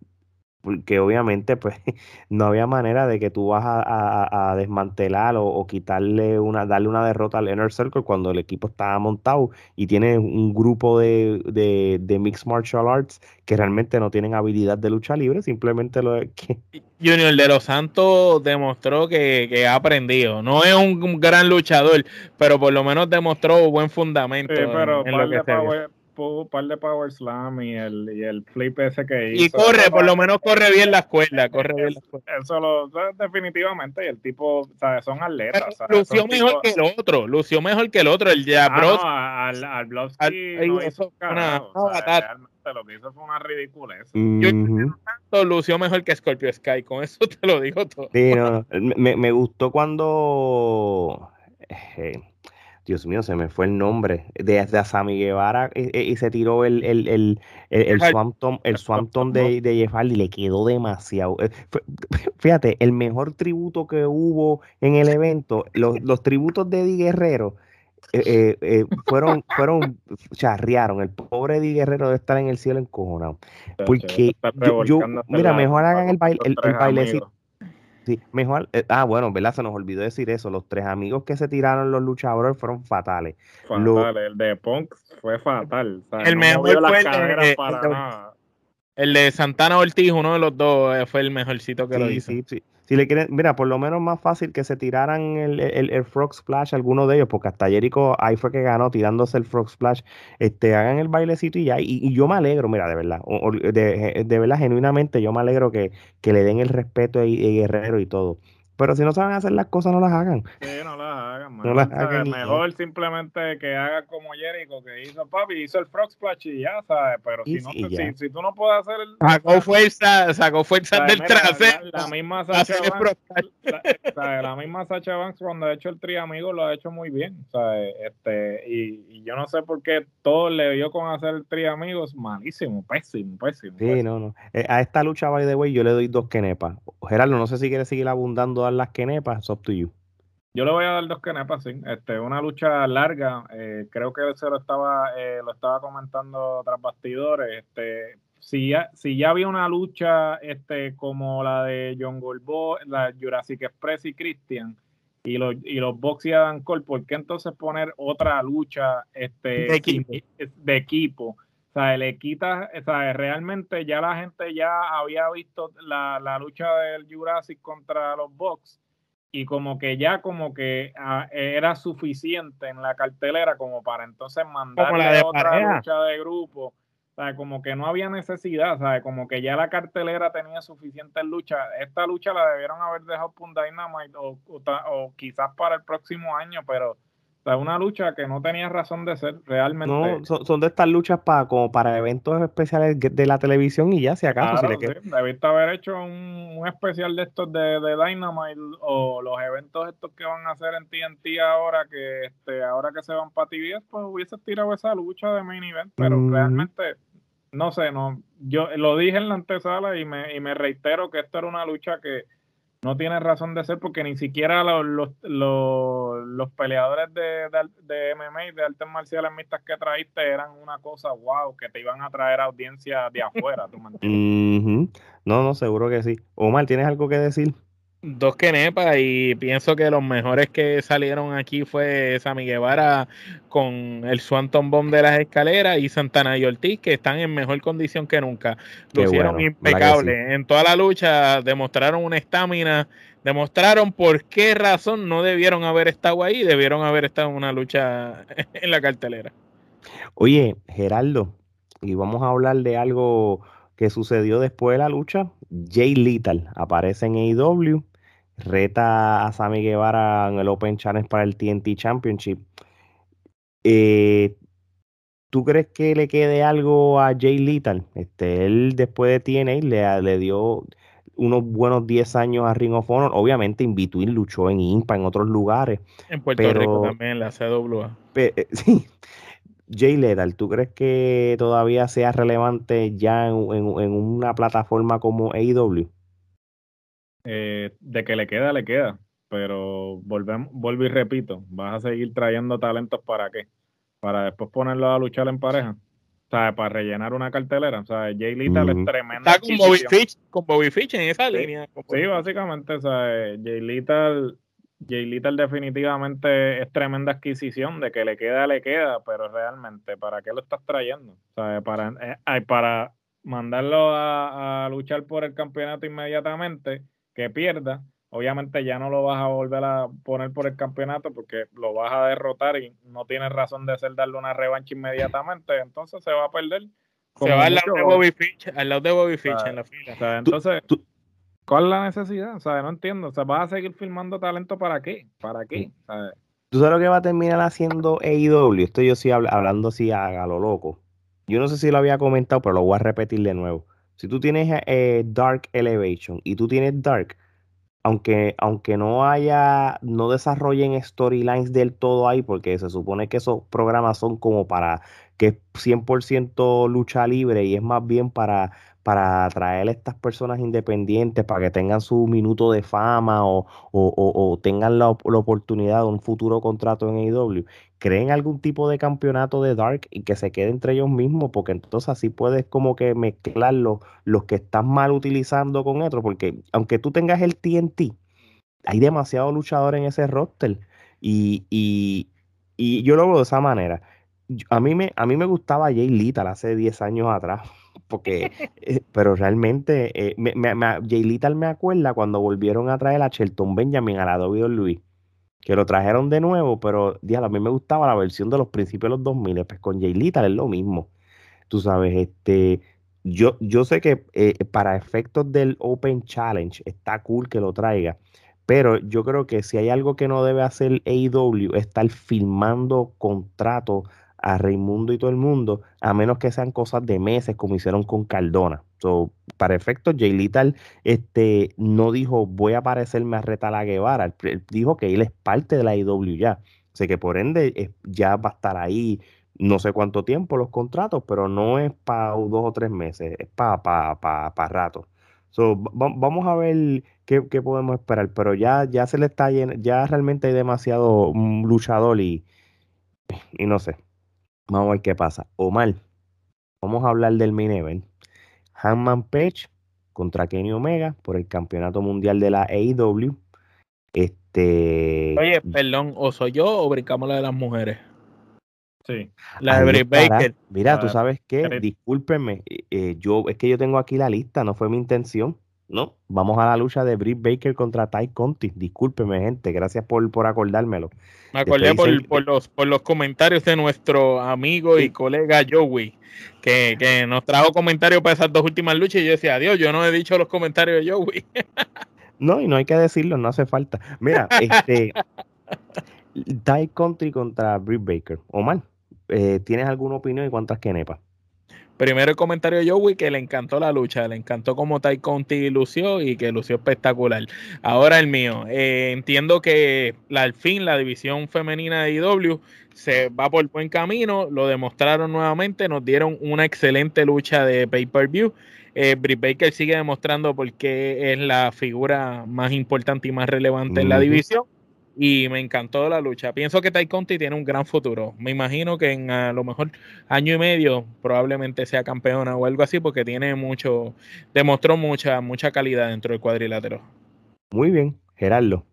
porque obviamente pues no había manera de que tú vas a, desmantelar o, quitarle una, darle una derrota al Inner Circle cuando el equipo estaba montado y tiene un grupo de, de, Mixed Martial Arts que realmente no tienen habilidad de lucha libre, simplemente lo que... Junior de los Santos demostró que, ha aprendido. No es un gran luchador, pero por lo menos demostró buen fundamento. pero en, lo que un par de Power Slam y el, y el flip ese que hizo. Y corre, por lo menos corre bien la escuela, corre bien la escuela. Eso lo, definitivamente, y el tipo, ¿sabes? son atletas. Lució mejor que el otro, lució mejor que el otro, el ya ah, no, al, al Blowski no hizo carajo, lo que hizo fue una ridiculez. Yo lució mejor que Scorpio Sky, con eso te lo digo todo. Sí, no, me, me gustó cuando... Eh, Dios mío, se me fue el nombre, de, de Asami Guevara eh, eh, y, se tiró el, el, el, el, Swampton, el Swampton de, de Jeff Hardy, le quedó demasiado. Eh, fíjate, el mejor tributo que hubo en el evento, los, los tributos de Eddie Guerrero, fueron, fueron, charrearon. El pobre Eddie Guerrero debe estar en el cielo encojonado. Porque yo, mira, mejor hagan el, baile, el, el bailecito. Sí, mejor. Eh, ah, bueno, ¿verdad? Se nos olvidó decir eso. Los tres amigos que se tiraron los luchadores fueron fatales. Fatales. El de Punk fue fatal. el mejor fue el, el, de Santana Ortiz, uno de los dos, eh, fue el mejorcito que lo hizo. Sí, sí. Si le quieren, mira, por lo menos más fácil que se tiraran el, el, Frog Splash, alguno de ellos, porque hasta Jericho ahí fue que ganó tirándose el Frog Splash, este, hagan el bailecito y ya. Y, yo me alegro, mira, de verdad, de, de, verdad, genuinamente, yo me alegro que, que le den el respeto a, Guerrero y todo. Pero si no saben hacer las cosas, no las hagan. Sí, no las hagan, No las hagan mejor simplemente que haga como Jericho, que hizo papi, hizo el Frog Splash y ya, ¿sabes? Pero si, no, si, si, tú no puedes hacer el. Sacó fuerza, sacó fuerza del trasero. La, misma Sacha Banks, la, la, misma Sacha Banks cuando ha hecho el tri amigo lo ha hecho muy bien, ¿sabes? Este, y, y, yo no sé por qué todo le dio con hacer el tri amigos, malísimo, pésimo, pésimo. Sí, no, no. Eh, a esta lucha, by the way, yo le doy dos kenepas. Gerardo, no sé si quieres seguir abundando las kenepas, it's up to you. Yo le voy a dar dos kenepas, sí. Este, una lucha larga, eh, creo que se lo estaba, eh, lo estaba comentando tras bastidores. Este, si ya, si ya había una lucha este, como la de John Golbo, la Jurassic Express y Christian, y los, y los Box y Adam Cole, ¿por qué entonces poner otra lucha este, de equipo? De equipo? O sea, le quita, o sea, realmente ya la gente ya había visto la, la lucha del Jurassic contra los Box y como que ya como que ah, era suficiente en la cartelera como para entonces mandarle otra lucha de grupo. O sea, como que no había necesidad, ¿sabes? Como que ya la cartelera tenía suficientes luchas. Esta lucha la debieron haber dejado por Dynamite o, o quizás para el próximo año, pero sea, una lucha que no tenía razón de ser realmente. No, son, de estas luchas para como para eventos especiales de la televisión y ya, si acaso. si le sí. Debiste haber hecho un, especial de estos de, de, Dynamite o los eventos estos que van a hacer en TNT ahora que este ahora que se van para TVS, pues hubiese tirado esa lucha de main event, pero realmente no sé, no yo lo dije en la antesala y me, y me reitero que esto era una lucha que no tiene razón de ser porque ni siquiera los, los, los, peleadores de, de, MMA y de artes marciales mixtas que traíste eran una cosa wow, que te iban a traer audiencia de afuera, ¿tú me No, no, seguro que sí. Omar, ¿tienes algo que decir? Dos Kenepa y pienso que los mejores que salieron aquí fue Sammy Guevara con el Swanton Bomb de las escaleras y Santana y Ortiz que están en mejor condición que nunca. Lo hicieron impecable. En toda la lucha demostraron una estamina, demostraron por qué razón no debieron haber estado ahí, debieron haber estado en una lucha en la cartelera. Oye, Geraldo, y vamos a hablar de algo que sucedió después de la lucha. Jay Little aparece en AEW reta a Sammy Guevara en el Open Challenge para el TNT Championship. Eh, ¿Tú crees que le quede algo a Jay Little? Este, él después de TNA le, le dio unos buenos 10 años a Ring of Honor. Obviamente, in between luchó en IMPA, en otros lugares. En Puerto Rico también, en la CWA. Eh, sí. Jay Lethal, ¿tú crees que todavía sea relevante ya en, en una plataforma como AEW? Eh, de que le queda, le queda. Pero volvemos, vuelvo y repito, vas a seguir trayendo talentos para qué? Para después ponerlos a luchar en pareja. O sea, para rellenar una cartelera. O sea, Jay Little es tremenda. Está con Bobby, Fitch, con Bobby Fitch en esa línea. Sí, básicamente. O sea, Jay Little, Jay Little definitivamente es tremenda adquisición. De que le queda, le queda. Pero realmente, ¿para qué lo estás trayendo? O sea, para, eh, para mandarlo a luchar por el campeonato inmediatamente que pierda, obviamente ya no lo vas a volver a poner por el campeonato porque lo vas a derrotar y no tienes razón de ser darle una revancha inmediatamente, entonces se va a perder. Se va al lado, de Bobby Fitch, al lado de Bobby Fitch en la fila. entonces, ¿cuál es la necesidad? O sea, no entiendo. O sea, vas a seguir filmando talento para qué? ¿Para qué? ¿Tú sabes lo que va a terminar haciendo AEW? Estoy yo sí hablando así a, lo loco. Yo no sé si lo había comentado, pero lo voy a repetir de nuevo si tú tienes eh, Dark Elevation y tú tienes Dark, aunque, aunque no haya, no desarrollen storylines del todo ahí, porque se supone que esos programas son como para que es 100% lucha libre y es más bien para, para atraer a estas personas independientes, para que tengan su minuto de fama o, o, tengan la, la, oportunidad de un futuro contrato en AEW creen algún tipo de campeonato de Dark y que se quede entre ellos mismos, porque entonces así puedes como que mezclar los, que están mal utilizando con otros, porque aunque tú tengas el TNT, hay demasiados luchadores en ese roster y, y, y yo lo veo de esa manera. A mí me, a mí me gustaba Jay Little hace 10 años atrás, porque, eh, pero realmente eh, me, me, Jay Little me acuerda cuando volvieron a traer a Shelton Benjamin a la WWE que lo trajeron de nuevo, pero a mí me gustaba la versión de los principios de los 2000, pues con Jay Little es lo mismo. Tú sabes, este, yo, yo sé que eh, para efectos del Open Challenge está cool que lo traiga, pero yo creo que si hay algo que no debe hacer AEW es estar filmando contratos a Raimundo y todo el mundo, a menos que sean cosas de meses como hicieron con Cardona. Para efectos, Jay Little este, no dijo voy a parecerme a Reta La Guevara, él dijo que él es parte de la IW ya. O que por ende ya va a estar ahí no sé cuánto tiempo los contratos, pero no es para dos o tres meses, es para pa, rato. vamos a ver qué, podemos esperar, pero ya, ya se le está ya realmente hay demasiado mm, luchador y, y no sé. Vamos a ver qué pasa. Omar, vamos a hablar del main event. Hanman Page contra Kenny Omega por el campeonato mundial de la AEW. Este. Oye, perdón, o soy yo o brincamos la de las mujeres. Sí. La de Britt Baker. Mira, tú sabes qué, discúlpenme, eh, yo, es que yo tengo aquí la lista, no fue mi intención. No, vamos a la lucha de Britt Baker contra Ty Conti. Discúlpeme, gente, gracias por, por acordármelo. Me acordé por, por, los, por los comentarios de nuestro amigo y colega Joey, que, que, nos trajo comentarios para esas dos últimas luchas y yo decía, adiós, yo no he dicho los comentarios de Joey. no, y no hay que decirlo, no hace falta. Mira, este Ty Conti contra Britt Baker. Omar, eh, ¿tienes alguna opinión y cuántas quenepas? Primero el comentario de Joey que le encantó la lucha, le encantó como Ty Conti lució y que lució espectacular. Ahora el mío, eh, entiendo que al fin la división femenina de IW se va por buen camino, lo demostraron nuevamente, nos dieron una excelente lucha de pay-per-view. Eh, Britt Baker sigue demostrando por qué es la figura más importante y más relevante en la división y me encantó la lucha. Pienso que Tai Conti tiene un gran futuro. Me imagino que en a lo mejor año y medio probablemente sea campeona o algo así porque tiene mucho, demostró mucha, mucha calidad dentro del cuadrilátero. Muy bien, Gerardo.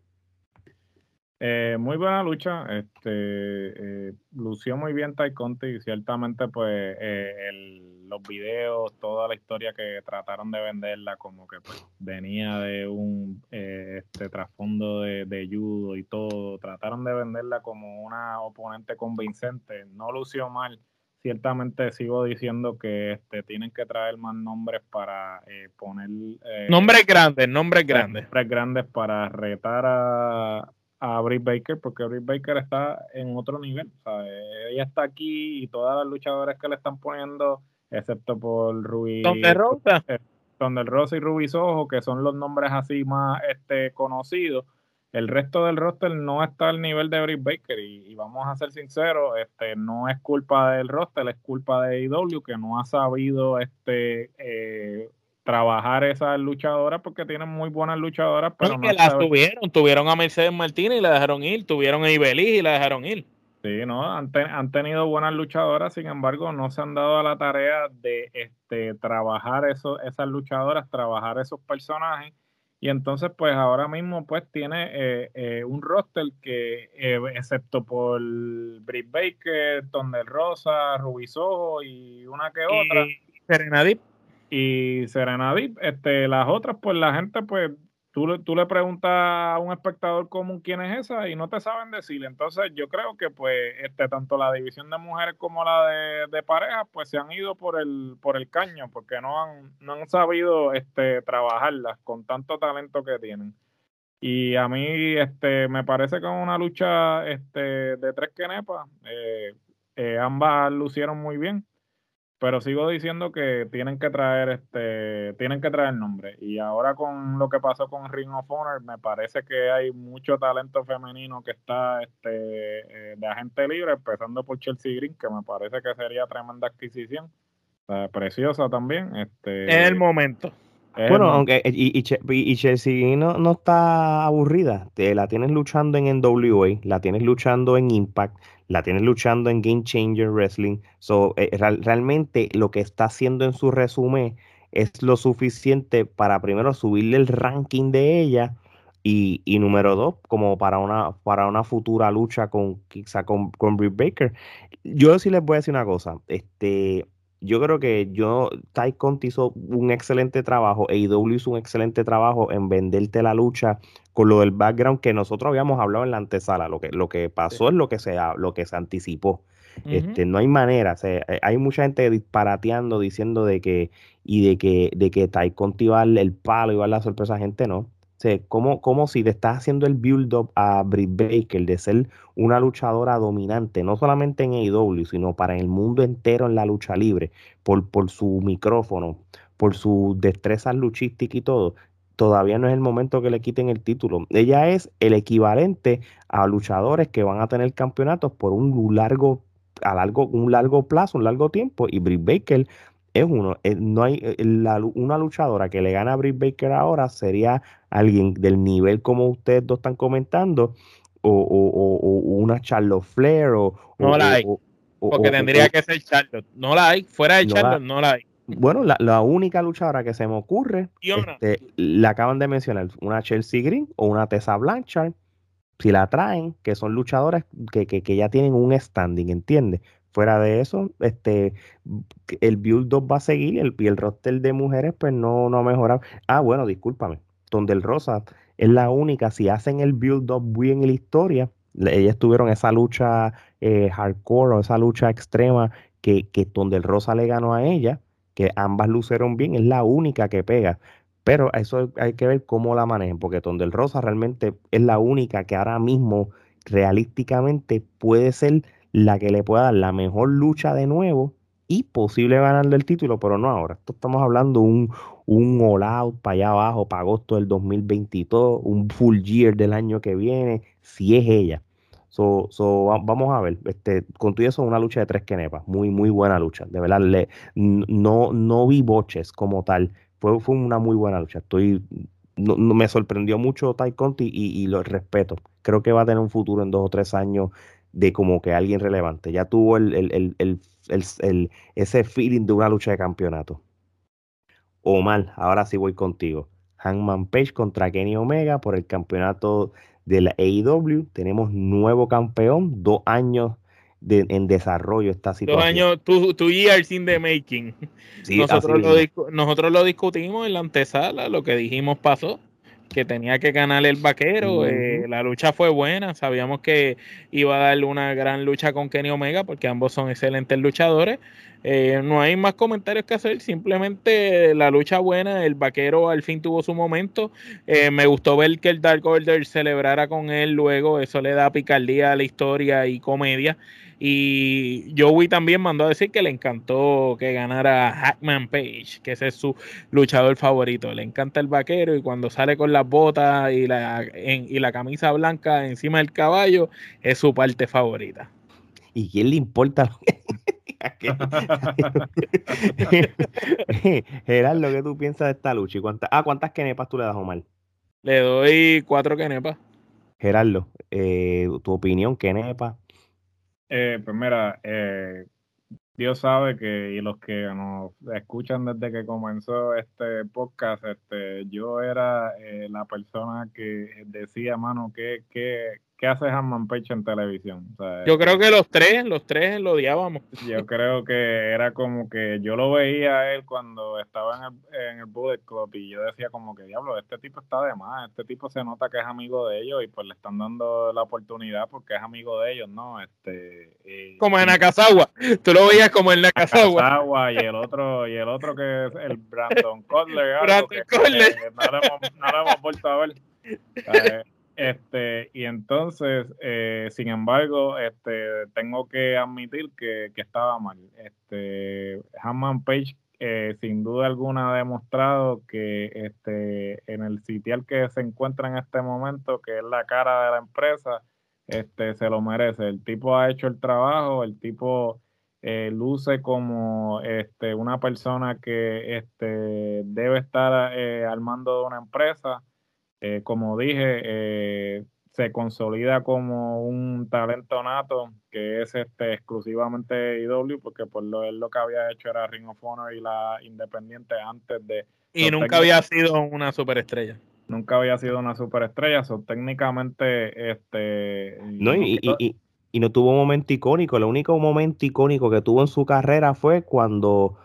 Eh, muy buena lucha, este, eh, lució muy bien Tai Conti y ciertamente pues eh, los videos, toda la historia que trataron de venderla como que pues, venía de un este trasfondo de, de, judo y todo, trataron de venderla como una oponente convincente, no lució mal, ciertamente sigo diciendo que este, tienen que traer más nombres para poner... nombres grandes, nombres grandes. Nombres grandes para retar a a Britt Baker porque Britt Baker está en otro nivel. O sea, ella está aquí y todas las luchadoras que le están poniendo, excepto por Ruby. Donde Rosa. Eh, Donde Rosa y Ruby Soho, que son los nombres así más este, conocidos. El resto del roster no está al nivel de Britt Baker y, vamos a ser sinceros, este, no es culpa del roster, es culpa de IW que no ha sabido este, eh, trabajar esas luchadoras porque tienen muy buenas luchadoras, pero no, las tuvieron, tuvieron a Mercedes Martínez y la dejaron ir, tuvieron a Ibeliz y la dejaron ir. Sí, no, han, han, tenido buenas luchadoras, sin embargo, no se han dado a la tarea de este trabajar eso, esas luchadoras, trabajar esos personajes. Y entonces, pues ahora mismo, pues tiene eh, eh, un roster que, eh, excepto por Britt Baker, Tondel Rosa, Rubisojo y una que otra. Serenadip y Serenadip, este, las otras, pues la gente, pues tú, tú le preguntas a un espectador común quién es esa y no te saben decir. Entonces yo creo que pues este, tanto la división de mujeres como la de, de parejas, pues se han ido por el, por el caño, porque no han, no han sabido este, trabajarlas con tanto talento que tienen. Y a mí este, me parece que es una lucha este, de tres quenepas. Eh, eh, ambas lucieron muy bien pero sigo diciendo que tienen que traer este tienen que traer nombre. Y ahora con lo que pasó con Ring of Honor me parece que hay mucho talento femenino que está este eh, de agente libre empezando por Chelsea Green que me parece que sería tremenda adquisición. Preciosa también este en el momento. bueno, aunque y, y, Chelsea no, no está aburrida, te, la tienes luchando en NWA, la tienes luchando en Impact, la tienes luchando en Game Changer Wrestling. So, eh, realmente lo que está haciendo en su resumen es lo suficiente para primero subirle el ranking de ella y, y número dos, como para una, para una futura lucha con quizá con, con Britt Baker. Yo sí les voy a decir una cosa, este yo creo que yo, Ty Conti hizo un excelente trabajo, AEW hizo un excelente trabajo en venderte la lucha con lo del background que nosotros habíamos hablado en la antesala. Lo que, lo que pasó es lo que se, lo que se anticipó. este, no hay manera, eh, hay mucha gente disparateando diciendo de que, y de que, de que Ty Conti va el palo y va a la sorpresa, gente no como, si te estás haciendo el build-up a Britt Baker de ser una luchadora dominante, no solamente en AEW, sino para el mundo entero en la lucha libre, por, por su micrófono, por su destreza luchística y todo, todavía no es el momento que le quiten el título. Ella es el equivalente a luchadores que van a tener campeonatos por un largo, a largo, un largo plazo, un largo tiempo, y Britt Baker es uno. Eh, no hay eh, una luchadora que le gana a Britt Baker ahora sería alguien del nivel como ustedes dos están comentando, o, o, una Charlotte Flair, o. No la hay. porque tendría que ser Charlotte. No la hay. Fuera de Charlotte, no la hay. Bueno, la, única luchadora que se me ocurre, este, la acaban de mencionar, una Chelsea Green o una Tessa Blanchard, si la traen, que son luchadoras que, que, que ya tienen un standing, ¿entiendes? Fuera de eso, este, el build-up va a seguir el, y el roster de mujeres pues no, no ha mejorado. Ah, bueno, discúlpame. Donde el Rosa es la única, si hacen el build-up bien en la historia, ellas tuvieron esa lucha eh, hardcore o esa lucha extrema que, que donde el Rosa le ganó a ella, que ambas lucieron bien, es la única que pega. Pero eso hay que ver cómo la manejan, porque donde el Rosa realmente es la única que ahora mismo realísticamente puede ser la que le pueda dar la mejor lucha de nuevo y posible ganarle el título, pero no ahora. Esto estamos hablando un, un all out para allá abajo, para agosto del 2022, un full year del año que viene, si es ella. So, so, vamos a ver, este, con todo eso una lucha de tres quenepas, muy, muy buena lucha, de verdad, le, no, no vi boches como tal, fue, fue una muy buena lucha, estoy, no, me sorprendió mucho Ty Conti y, y, lo respeto, creo que va a tener un futuro en dos o tres años de como que alguien relevante, ya tuvo el, el, el, el ese feeling de una lucha de campeonato. Omar, ahora sí voy contigo. Hangman Page contra Kenny Omega por el campeonato de la AEW. Tenemos nuevo campeón, dos años de, en desarrollo esta situación. Dos años, two, two years in the making. nosotros, lo nosotros lo discutimos en la antesala, lo que dijimos pasó que tenía que ganar el vaquero. Eh, la lucha fue buena. Sabíamos que iba a dar una gran lucha con Kenny Omega porque ambos son excelentes luchadores. Eh, no hay más comentarios que hacer, simplemente la lucha buena, el vaquero al fin tuvo su momento. Eh, me gustó ver que el Dark Order celebrara con él luego, eso le da picardía a la historia y comedia. Y Joey también mandó a decir que le encantó que ganara Hackman Page, que ese es su luchador favorito. Le encanta el vaquero y cuando sale con las botas y la, y la camisa blanca encima del caballo, es su parte favorita. ¿Y quién le importa? Gerardo, ¿qué tú piensas de esta lucha? ¿Y cuántas, ah, ¿cuántas kenepas tú le das, Omar? Le doy cuatro kenepas. Gerardo, eh, tu opinión, kenepa. Eh, pues mira, eh, Dios sabe que, y los que nos escuchan desde que comenzó este podcast, este, yo era eh, la persona que decía, mano, que, que ¿qué hace Hanman Page en televisión? yo creo que los tres, los tres lo odiábamos. Yo creo que era como que yo lo veía a él cuando estaba en el, en el Bullet Club y yo decía como que, diablo, este tipo está de más, este tipo se nota que es amigo de ellos y pues le están dando la oportunidad porque es amigo de ellos, ¿no? Este, como en Nakazawa, tú lo veías como en Nakazawa. Nakazawa y el otro, y el otro que es el Brandon Cutler. Brandon Cutler. no, lo hemos, no lo hemos vuelto a ver. Este, y entonces, eh, sin embargo, este, tengo que admitir que, estaba mal. Este, Hammond Page, eh, sin duda alguna, ha demostrado que este, en el sitial que se encuentra en este momento, que es la cara de la empresa, este, se lo merece. El tipo ha hecho el trabajo, el tipo eh, luce como este, una persona que este, debe estar al mando de una empresa eh, como dije, eh, se consolida como un talento nato que es este exclusivamente IW, porque por lo, él lo que había hecho era Ring of Honor y la Independiente antes de... Y nunca había sido una superestrella. Nunca había sido una superestrella, so, técnicamente este... No, y, y, y no tuvo un momento icónico, el único momento icónico que tuvo en su carrera fue cuando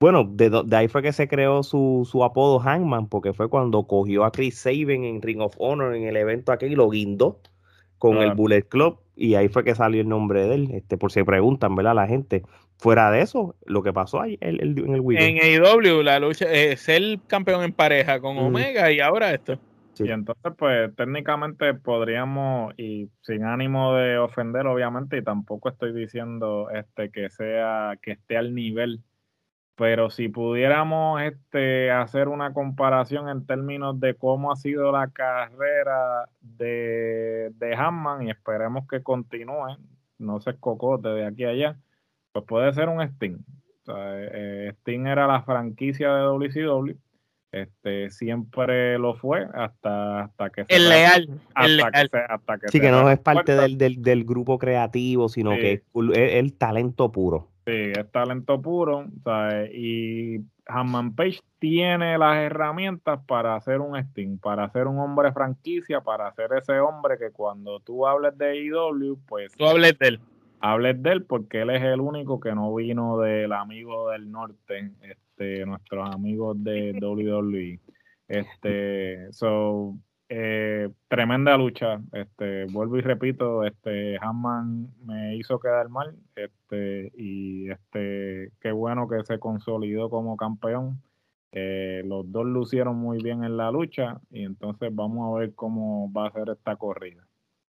bueno, de, ahí fue que se creó su, su, apodo Hangman, porque fue cuando cogió a Chris Sabin en Ring of Honor en el evento aquí y lo guindó con el Bullet Club y ahí fue que salió el nombre de él. Este, por si preguntan, ¿verdad? La gente. Fuera de eso, lo que pasó ahí en el weekend. En AEW, la lucha es el campeón en pareja con Omega y ahora esto. Y entonces, pues técnicamente podríamos, y sin ánimo de ofender, obviamente, y tampoco estoy diciendo este que sea, que esté al nivel pero si pudiéramos este, hacer una comparación en términos de cómo ha sido la carrera de, de Hanman y esperemos que continúe, no se cocote de aquí a allá, pues puede ser un Sting. O sea, eh, Sting era la franquicia de WCW, este, siempre lo fue hasta, hasta que el leal, hasta Que hasta que sí, que no es parte del, del, del, grupo creativo, sino que es el talento puro. Sí, es talento puro. Y Hanman Page tiene las herramientas para hacer un Sting, para hacer un hombre franquicia, para hacer ese hombre que cuando tú hables de IW, pues. Tú hables de él. hables de él porque él es el único que no vino del amigo del norte, este, nuestros amigos de WWE. Este, so, eh, tremenda lucha. Este, vuelvo y repito, este, Hanman me hizo quedar mal, este, y este, qué bueno que se consolidó como campeón. Eh, los dos lucieron muy bien en la lucha y entonces vamos a ver cómo va a ser esta corrida.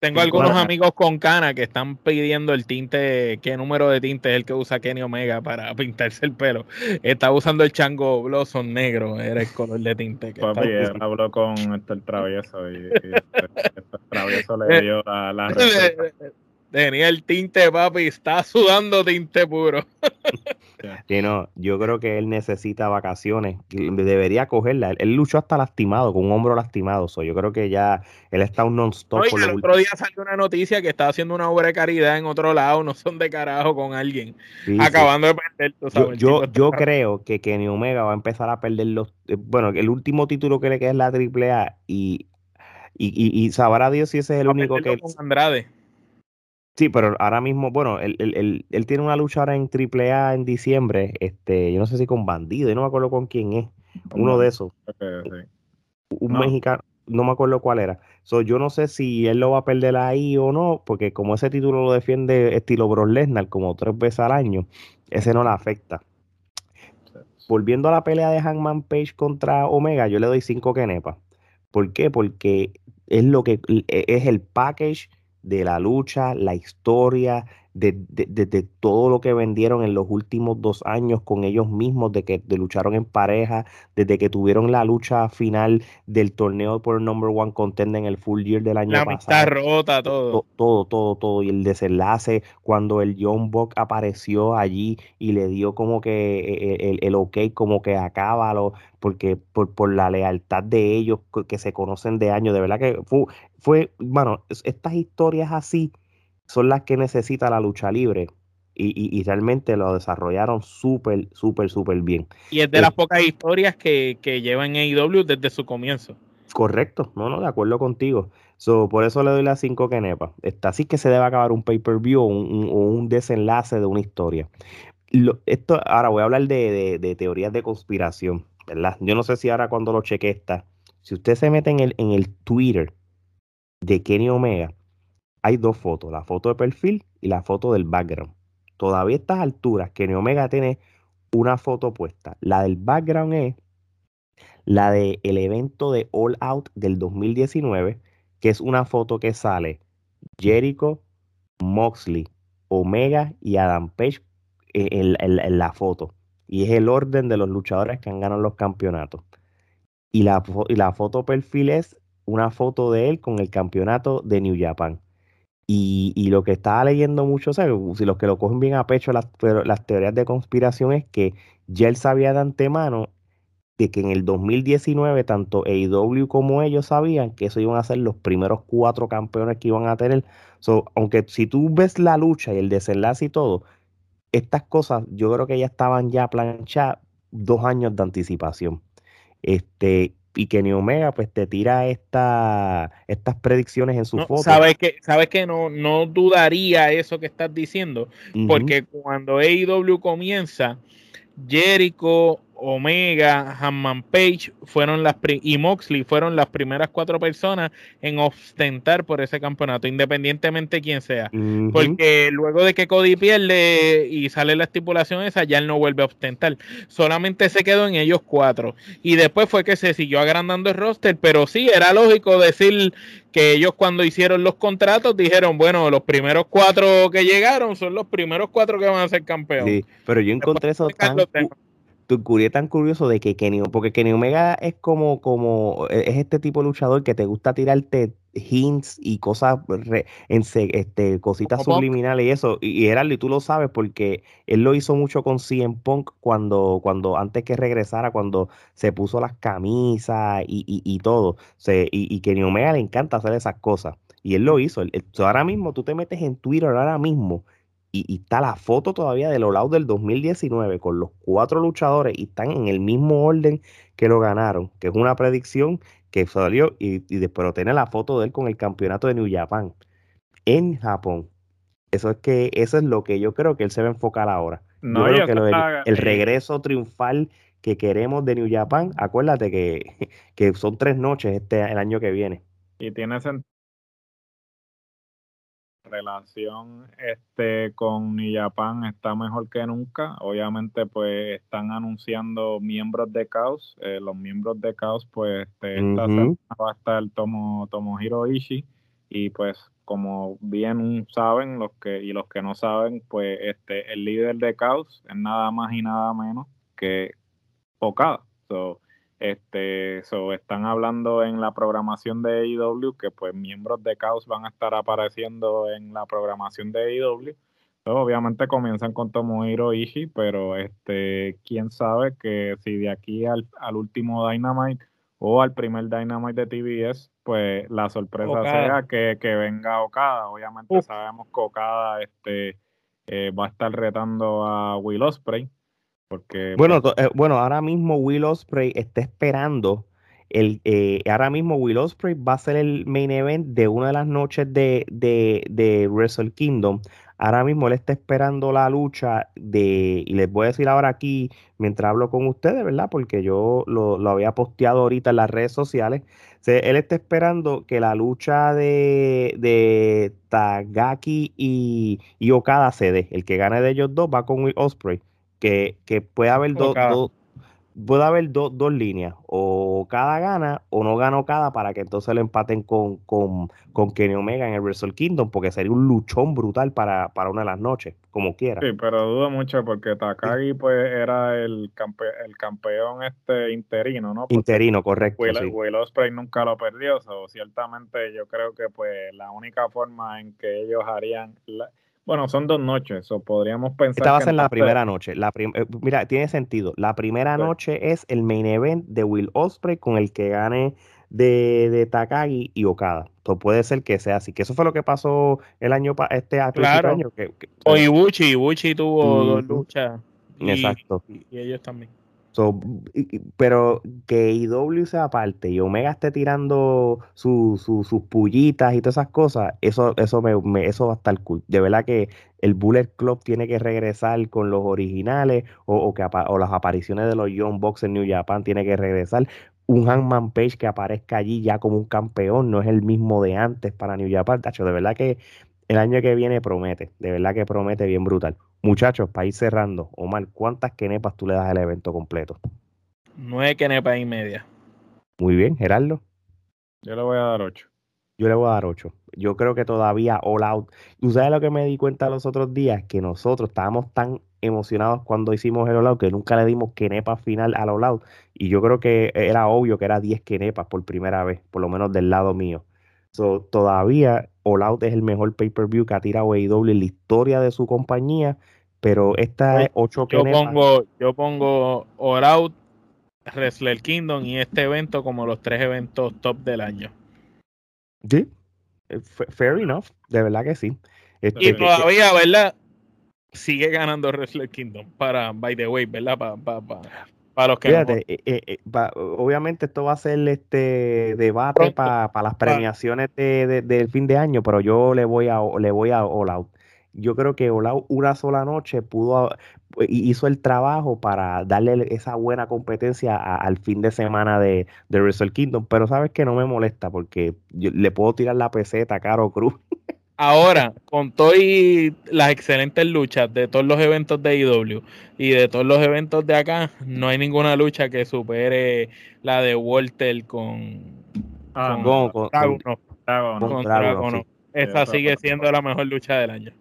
Tengo algunos amigos con cana que están pidiendo el tinte, qué número de tinte es el que usa Kenny Omega para pintarse el pelo. Está usando el chango blossom negro, era el color de tinte. Que Papi, habló con el travieso y, este travieso le dio la, la Tenía el tinte, papi, está sudando tinte puro. Sí, no, yo creo que él necesita vacaciones. Debería cogerla. Él, luchó hasta lastimado, con un hombro lastimado. yo creo que ya él está un non-stop. el otro día salió una noticia que estaba haciendo una obra de caridad en otro lado. No son de carajo con alguien. acabando de perder. yo, yo, creo que Kenny Omega va a empezar a perder los. Eh, bueno, el último título que le queda es la AAA y, y, y, y sabrá Dios si ese es el único que. Con Andrade. Sí, pero ahora mismo, bueno, él, él, él, tiene una lucha ahora en AAA en diciembre, este, yo no sé si con Bandido, yo no me acuerdo con quién es, uno de esos. Un mexicano, no me acuerdo cuál era. So, yo no sé si él lo va a perder ahí o no, porque como ese título lo defiende estilo Brock Lesnar como tres veces al año, ese no le afecta. Volviendo a la pelea de Hangman Page contra Omega, yo le doy cinco kenepas. ¿Por qué? Porque es lo que e, es el package de la lucha, la historia, de, todo lo que vendieron en los últimos dos años con ellos mismos, de que lucharon en pareja, desde que tuvieron la lucha final del torneo por el number one contender en el full year del año la pasado. rota, todo. todo. Todo, todo, Y el desenlace, cuando el John Buck apareció allí y le dio como que e, e, el, el ok, como que acábalo, porque por, por la lealtad de ellos que se conocen de años, de verdad que fue, fue bueno, estas historias así son las que necesita la lucha libre. Y, realmente lo desarrollaron súper, súper, súper bien. Y es de las pocas historias que, que llevan AEW desde su comienzo. Correcto, no, no, de acuerdo contigo. So, por eso le doy las 5 nepa Está así que se debe acabar un pay-per-view o un, desenlace de una historia. esto, ahora voy a hablar de, de, teorías de conspiración, ¿verdad? Yo no sé si ahora cuando lo cheque está. Si usted se mete en el, en el Twitter de Kenny Omega, hay dos fotos, la foto de perfil y la foto del background. Todavía a estas alturas, Kenny Omega tiene una foto puesta. La del background es la del evento de All Out del 2019, que es una foto que sale Jericho, Moxley, Omega y Adam Page en, la foto. Y es el orden de los luchadores que han ganado los campeonatos. Y la, y la foto perfil es una foto de él con el campeonato de New Japan. Y, lo que estaba leyendo mucho, o sea, los que lo cogen bien a pecho las, las teorías de conspiración es que ya él sabía de antemano de que en el 2019 tanto AEW como ellos sabían que eso iban a ser los primeros cuatro campeones que iban a tener. So, aunque si tú ves la lucha y el desenlace y todo, estas cosas yo creo que ya estaban ya planchadas dos años de anticipación. Este, y Kenny Omega pues te tira esta, estas predicciones en su foto. Sabes que, sabes que no, no dudaría eso que estás diciendo, porque cuando AEW comienza, Jericho, Omega, Hanman Page fueron las y Moxley fueron las primeras cuatro personas en ostentar por ese campeonato, independientemente de quién sea. Porque luego de que Cody pierde y sale la estipulación esa, ya él no vuelve a ostentar. Solamente se quedó en ellos cuatro. Y después fue que se siguió agrandando el roster, pero sí, era lógico decir que ellos cuando hicieron los contratos dijeron, bueno, los primeros cuatro que llegaron son los primeros cuatro que van a ser campeones. Sí, pero yo encontré eso tan, tu tan curioso de que Kenny, porque Kenny Omega es como, como, e, es este tipo de luchador que te gusta tirarte hints y cosas, en, este, cositas subliminales y eso, y, era y tú lo sabes porque él lo hizo mucho con CM Punk cuando, cuando antes que regresara, cuando se puso las camisas y, y, todo, se, y, y Kenny Omega le encanta hacer esas cosas, y él lo hizo, ahora mismo tú te metes en Twitter ahora mismo, y, está la foto todavía de los lados del 2019 con los cuatro luchadores y están en el mismo orden que lo ganaron, que es una predicción que salió y, y después tiene la foto de él con el campeonato de New Japan en Japón. Eso es que eso es lo que yo creo que él se va a enfocar ahora. No, yo creo que el, regreso triunfal que queremos de New Japan, acuérdate que, que son tres noches este el año que viene. Y tiene sentido relación este con New Japan está mejor que nunca. Obviamente, pues están anunciando miembros de Caos. Eh, los miembros de Caos, pues este, esta semana va a estar Tomo, Tomohiro Ishii. Y pues, como bien saben, los que y los que no saben, pues este el líder de Caos es nada más y nada menos que Okada. So, este, so, están hablando en la programación de AEW que pues miembros de Caos van a estar apareciendo en la programación de AEW. obviamente comienzan con Tomohiro Ishii, pero este, quién sabe que si de aquí al, último Dynamite o al primer Dynamite de TBS, pues la sorpresa sea que, venga Okada. Obviamente sabemos que Okada este, eh, va a estar retando a Will Bueno, pues eh, bueno, ahora mismo Will Ospreay está esperando. El, eh, ahora mismo Will Ospreay va a ser el main event de una de las noches de, de, Wrestle Kingdom. Ahora mismo él está esperando la lucha de, y les voy a decir ahora aquí, mientras hablo con ustedes, ¿verdad? Porque yo lo, había posteado ahorita en las redes sociales. él está esperando que la lucha de, de Tagaki y, y Okada se dé. El que gane de ellos dos va con Will Ospreay que, que puede haber dos puede haber dos líneas, o cada gana o no gana cada para que entonces lo empaten con, con, con Kenny Omega en el Wrestle Kingdom, porque sería un luchón brutal para, para una de las noches, como quiera. Sí, pero dudo mucho porque Takagi pues era el, el campeón este interino, ¿no? interino, correcto. Will, Ospreay nunca lo perdió, o ciertamente yo creo que pues la única forma en que ellos harían... Bueno, son dos noches, o podríamos pensar. Esta va a ser la primera noche. La eh, mira, tiene sentido. La primera noche es el main event de Will Osprey con el que gane de, de Takagi y Okada. Entonces puede ser que sea así. Que eso fue lo que pasó el año este claro. año. Que, o Ibuchi, Ibuchi tuvo dos luchas. Exacto. y ellos también pero que IW sea aparte y Omega esté tirando sus pullitas y todas esas cosas, eso, eso, me, eso va a estar cool. De verdad que el Bullet Club tiene que regresar con los originales o, que, o las apariciones de los Young Bucks en New Japan tiene que regresar. Un Hangman Page que aparezca allí ya como un campeón, no es el mismo de antes para New Japan. De verdad que el año que viene promete, de verdad que promete bien brutal. Muchachos, para ir cerrando, Omar, ¿cuántas kenepas tú le das al evento completo? Nueve kenepas y media. Muy bien, Gerardo. Yo le voy a dar ocho. Yo le voy a dar ocho. Yo creo que todavía All Out. ¿Tú sabes lo que me di cuenta los otros días? Que nosotros estábamos tan emocionados cuando hicimos el All Out que nunca le dimos kenepas final al All Out. Y yo creo que era obvio que era 10 kenepas por primera vez, por lo menos del lado mío. So, todavía All Out es el mejor pay-per-view que ha tirado AEW en la historia de su compañía pero esta es 8 yo pongo Yo pongo All Out, Wrestler Kingdom y este evento como los tres eventos top del año. Sí, eh, fair enough, de verdad que sí. Este, y todavía, ¿verdad? Sigue ganando Wrestler Kingdom para, by the way, ¿verdad? Para, para, los que Fíjate, eh, eh, obviamente esto va a ser este debate para las premiaciones de, del fin de año, pero yo le voy a le voy a All Out yo creo que Olau una sola noche pudo hizo el trabajo para darle esa buena competencia al fin de semana de, de Wrestle Kingdom, pero sabes que no me molesta porque le puedo tirar la peseta a Caro Cruz. Ahora, con todas las excelentes luchas de todos los eventos de IW y de todos los eventos de acá, no hay ninguna lucha que supere la de Walter con, ah, con, Esa sigue siendo la mejor lucha del año.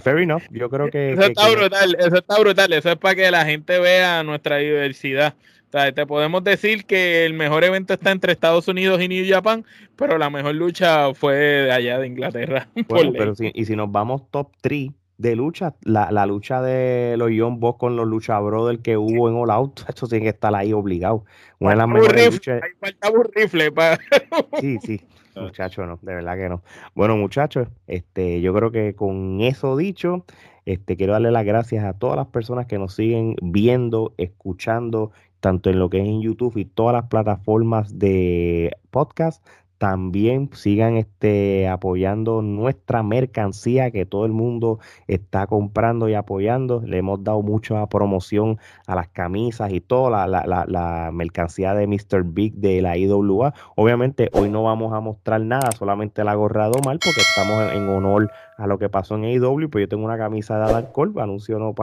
Fair enough. Yo creo que. Eso está brutal, eso está brutal. Eso es para que la gente vea nuestra diversidad. Te podemos decir que el mejor evento está entre Estados Unidos y New Japan, pero la mejor lucha fue de allá de Inglaterra. pero y si nos vamos top 3 de lucha, la, la, lucha de los Young Bucks con los Lucha Brothers que hubo en All Out, eso tiene que estar ahí obligado. Una de las mejores luchas. falta un rifle para. Sí, sí. Muchachos, no, de verdad que no. Bueno, muchachos, este, yo creo que con eso dicho, este, quiero darle las gracias a todas las personas que nos siguen viendo, escuchando, tanto en lo que es en YouTube y todas las plataformas de podcast, también sigan este, apoyando nuestra mercancía que todo el mundo está comprando y apoyando. Le hemos dado mucha promoción a las camisas y toda la, la, la, mercancía de Mr. Big de la IWA. Obviamente hoy no vamos a mostrar nada, solamente la gorra de Omar porque estamos en, honor a lo que pasó en IW. Pues yo tengo una camisa de Adam Cole, anuncio no,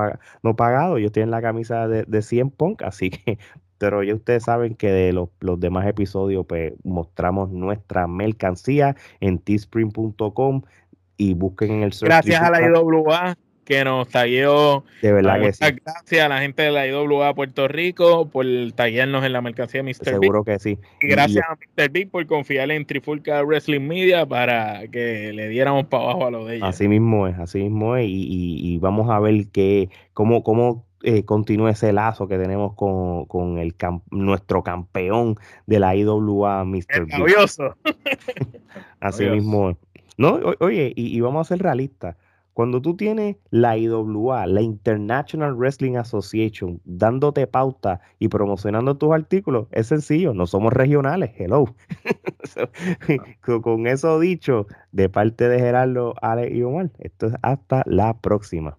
no pagado. Yo estoy en la camisa de, de 100 Punk, así que pero ya ustedes saben que de los, demás episodios pues mostramos nuestra mercancía en teespring.com y busquen en el Gracias a la IWA que nos tagueó. De verdad que sí. Gracias a la gente de la IWA Puerto Rico por taguearnos en la mercancía de Mr. Seguro que sí. Y gracias a Mr. Big por confiar en Trifulca Wrestling Media para que le diéramos para abajo a lo de ellos. Así mismo es, así mismo es. Y, vamos a ver que, cómo, cómo eh, continúe ese lazo que tenemos con, el nuestro campeón de la IWA, Mr. Así mismo. No, oye, y, vamos a ser realistas. Cuando tú tienes la IWA, la International Wrestling Association, dándote pauta y promocionando tus artículos, es sencillo, no somos regionales, hello. con eso dicho, de parte de Gerardo, Ale y Omar, esto es hasta la próxima.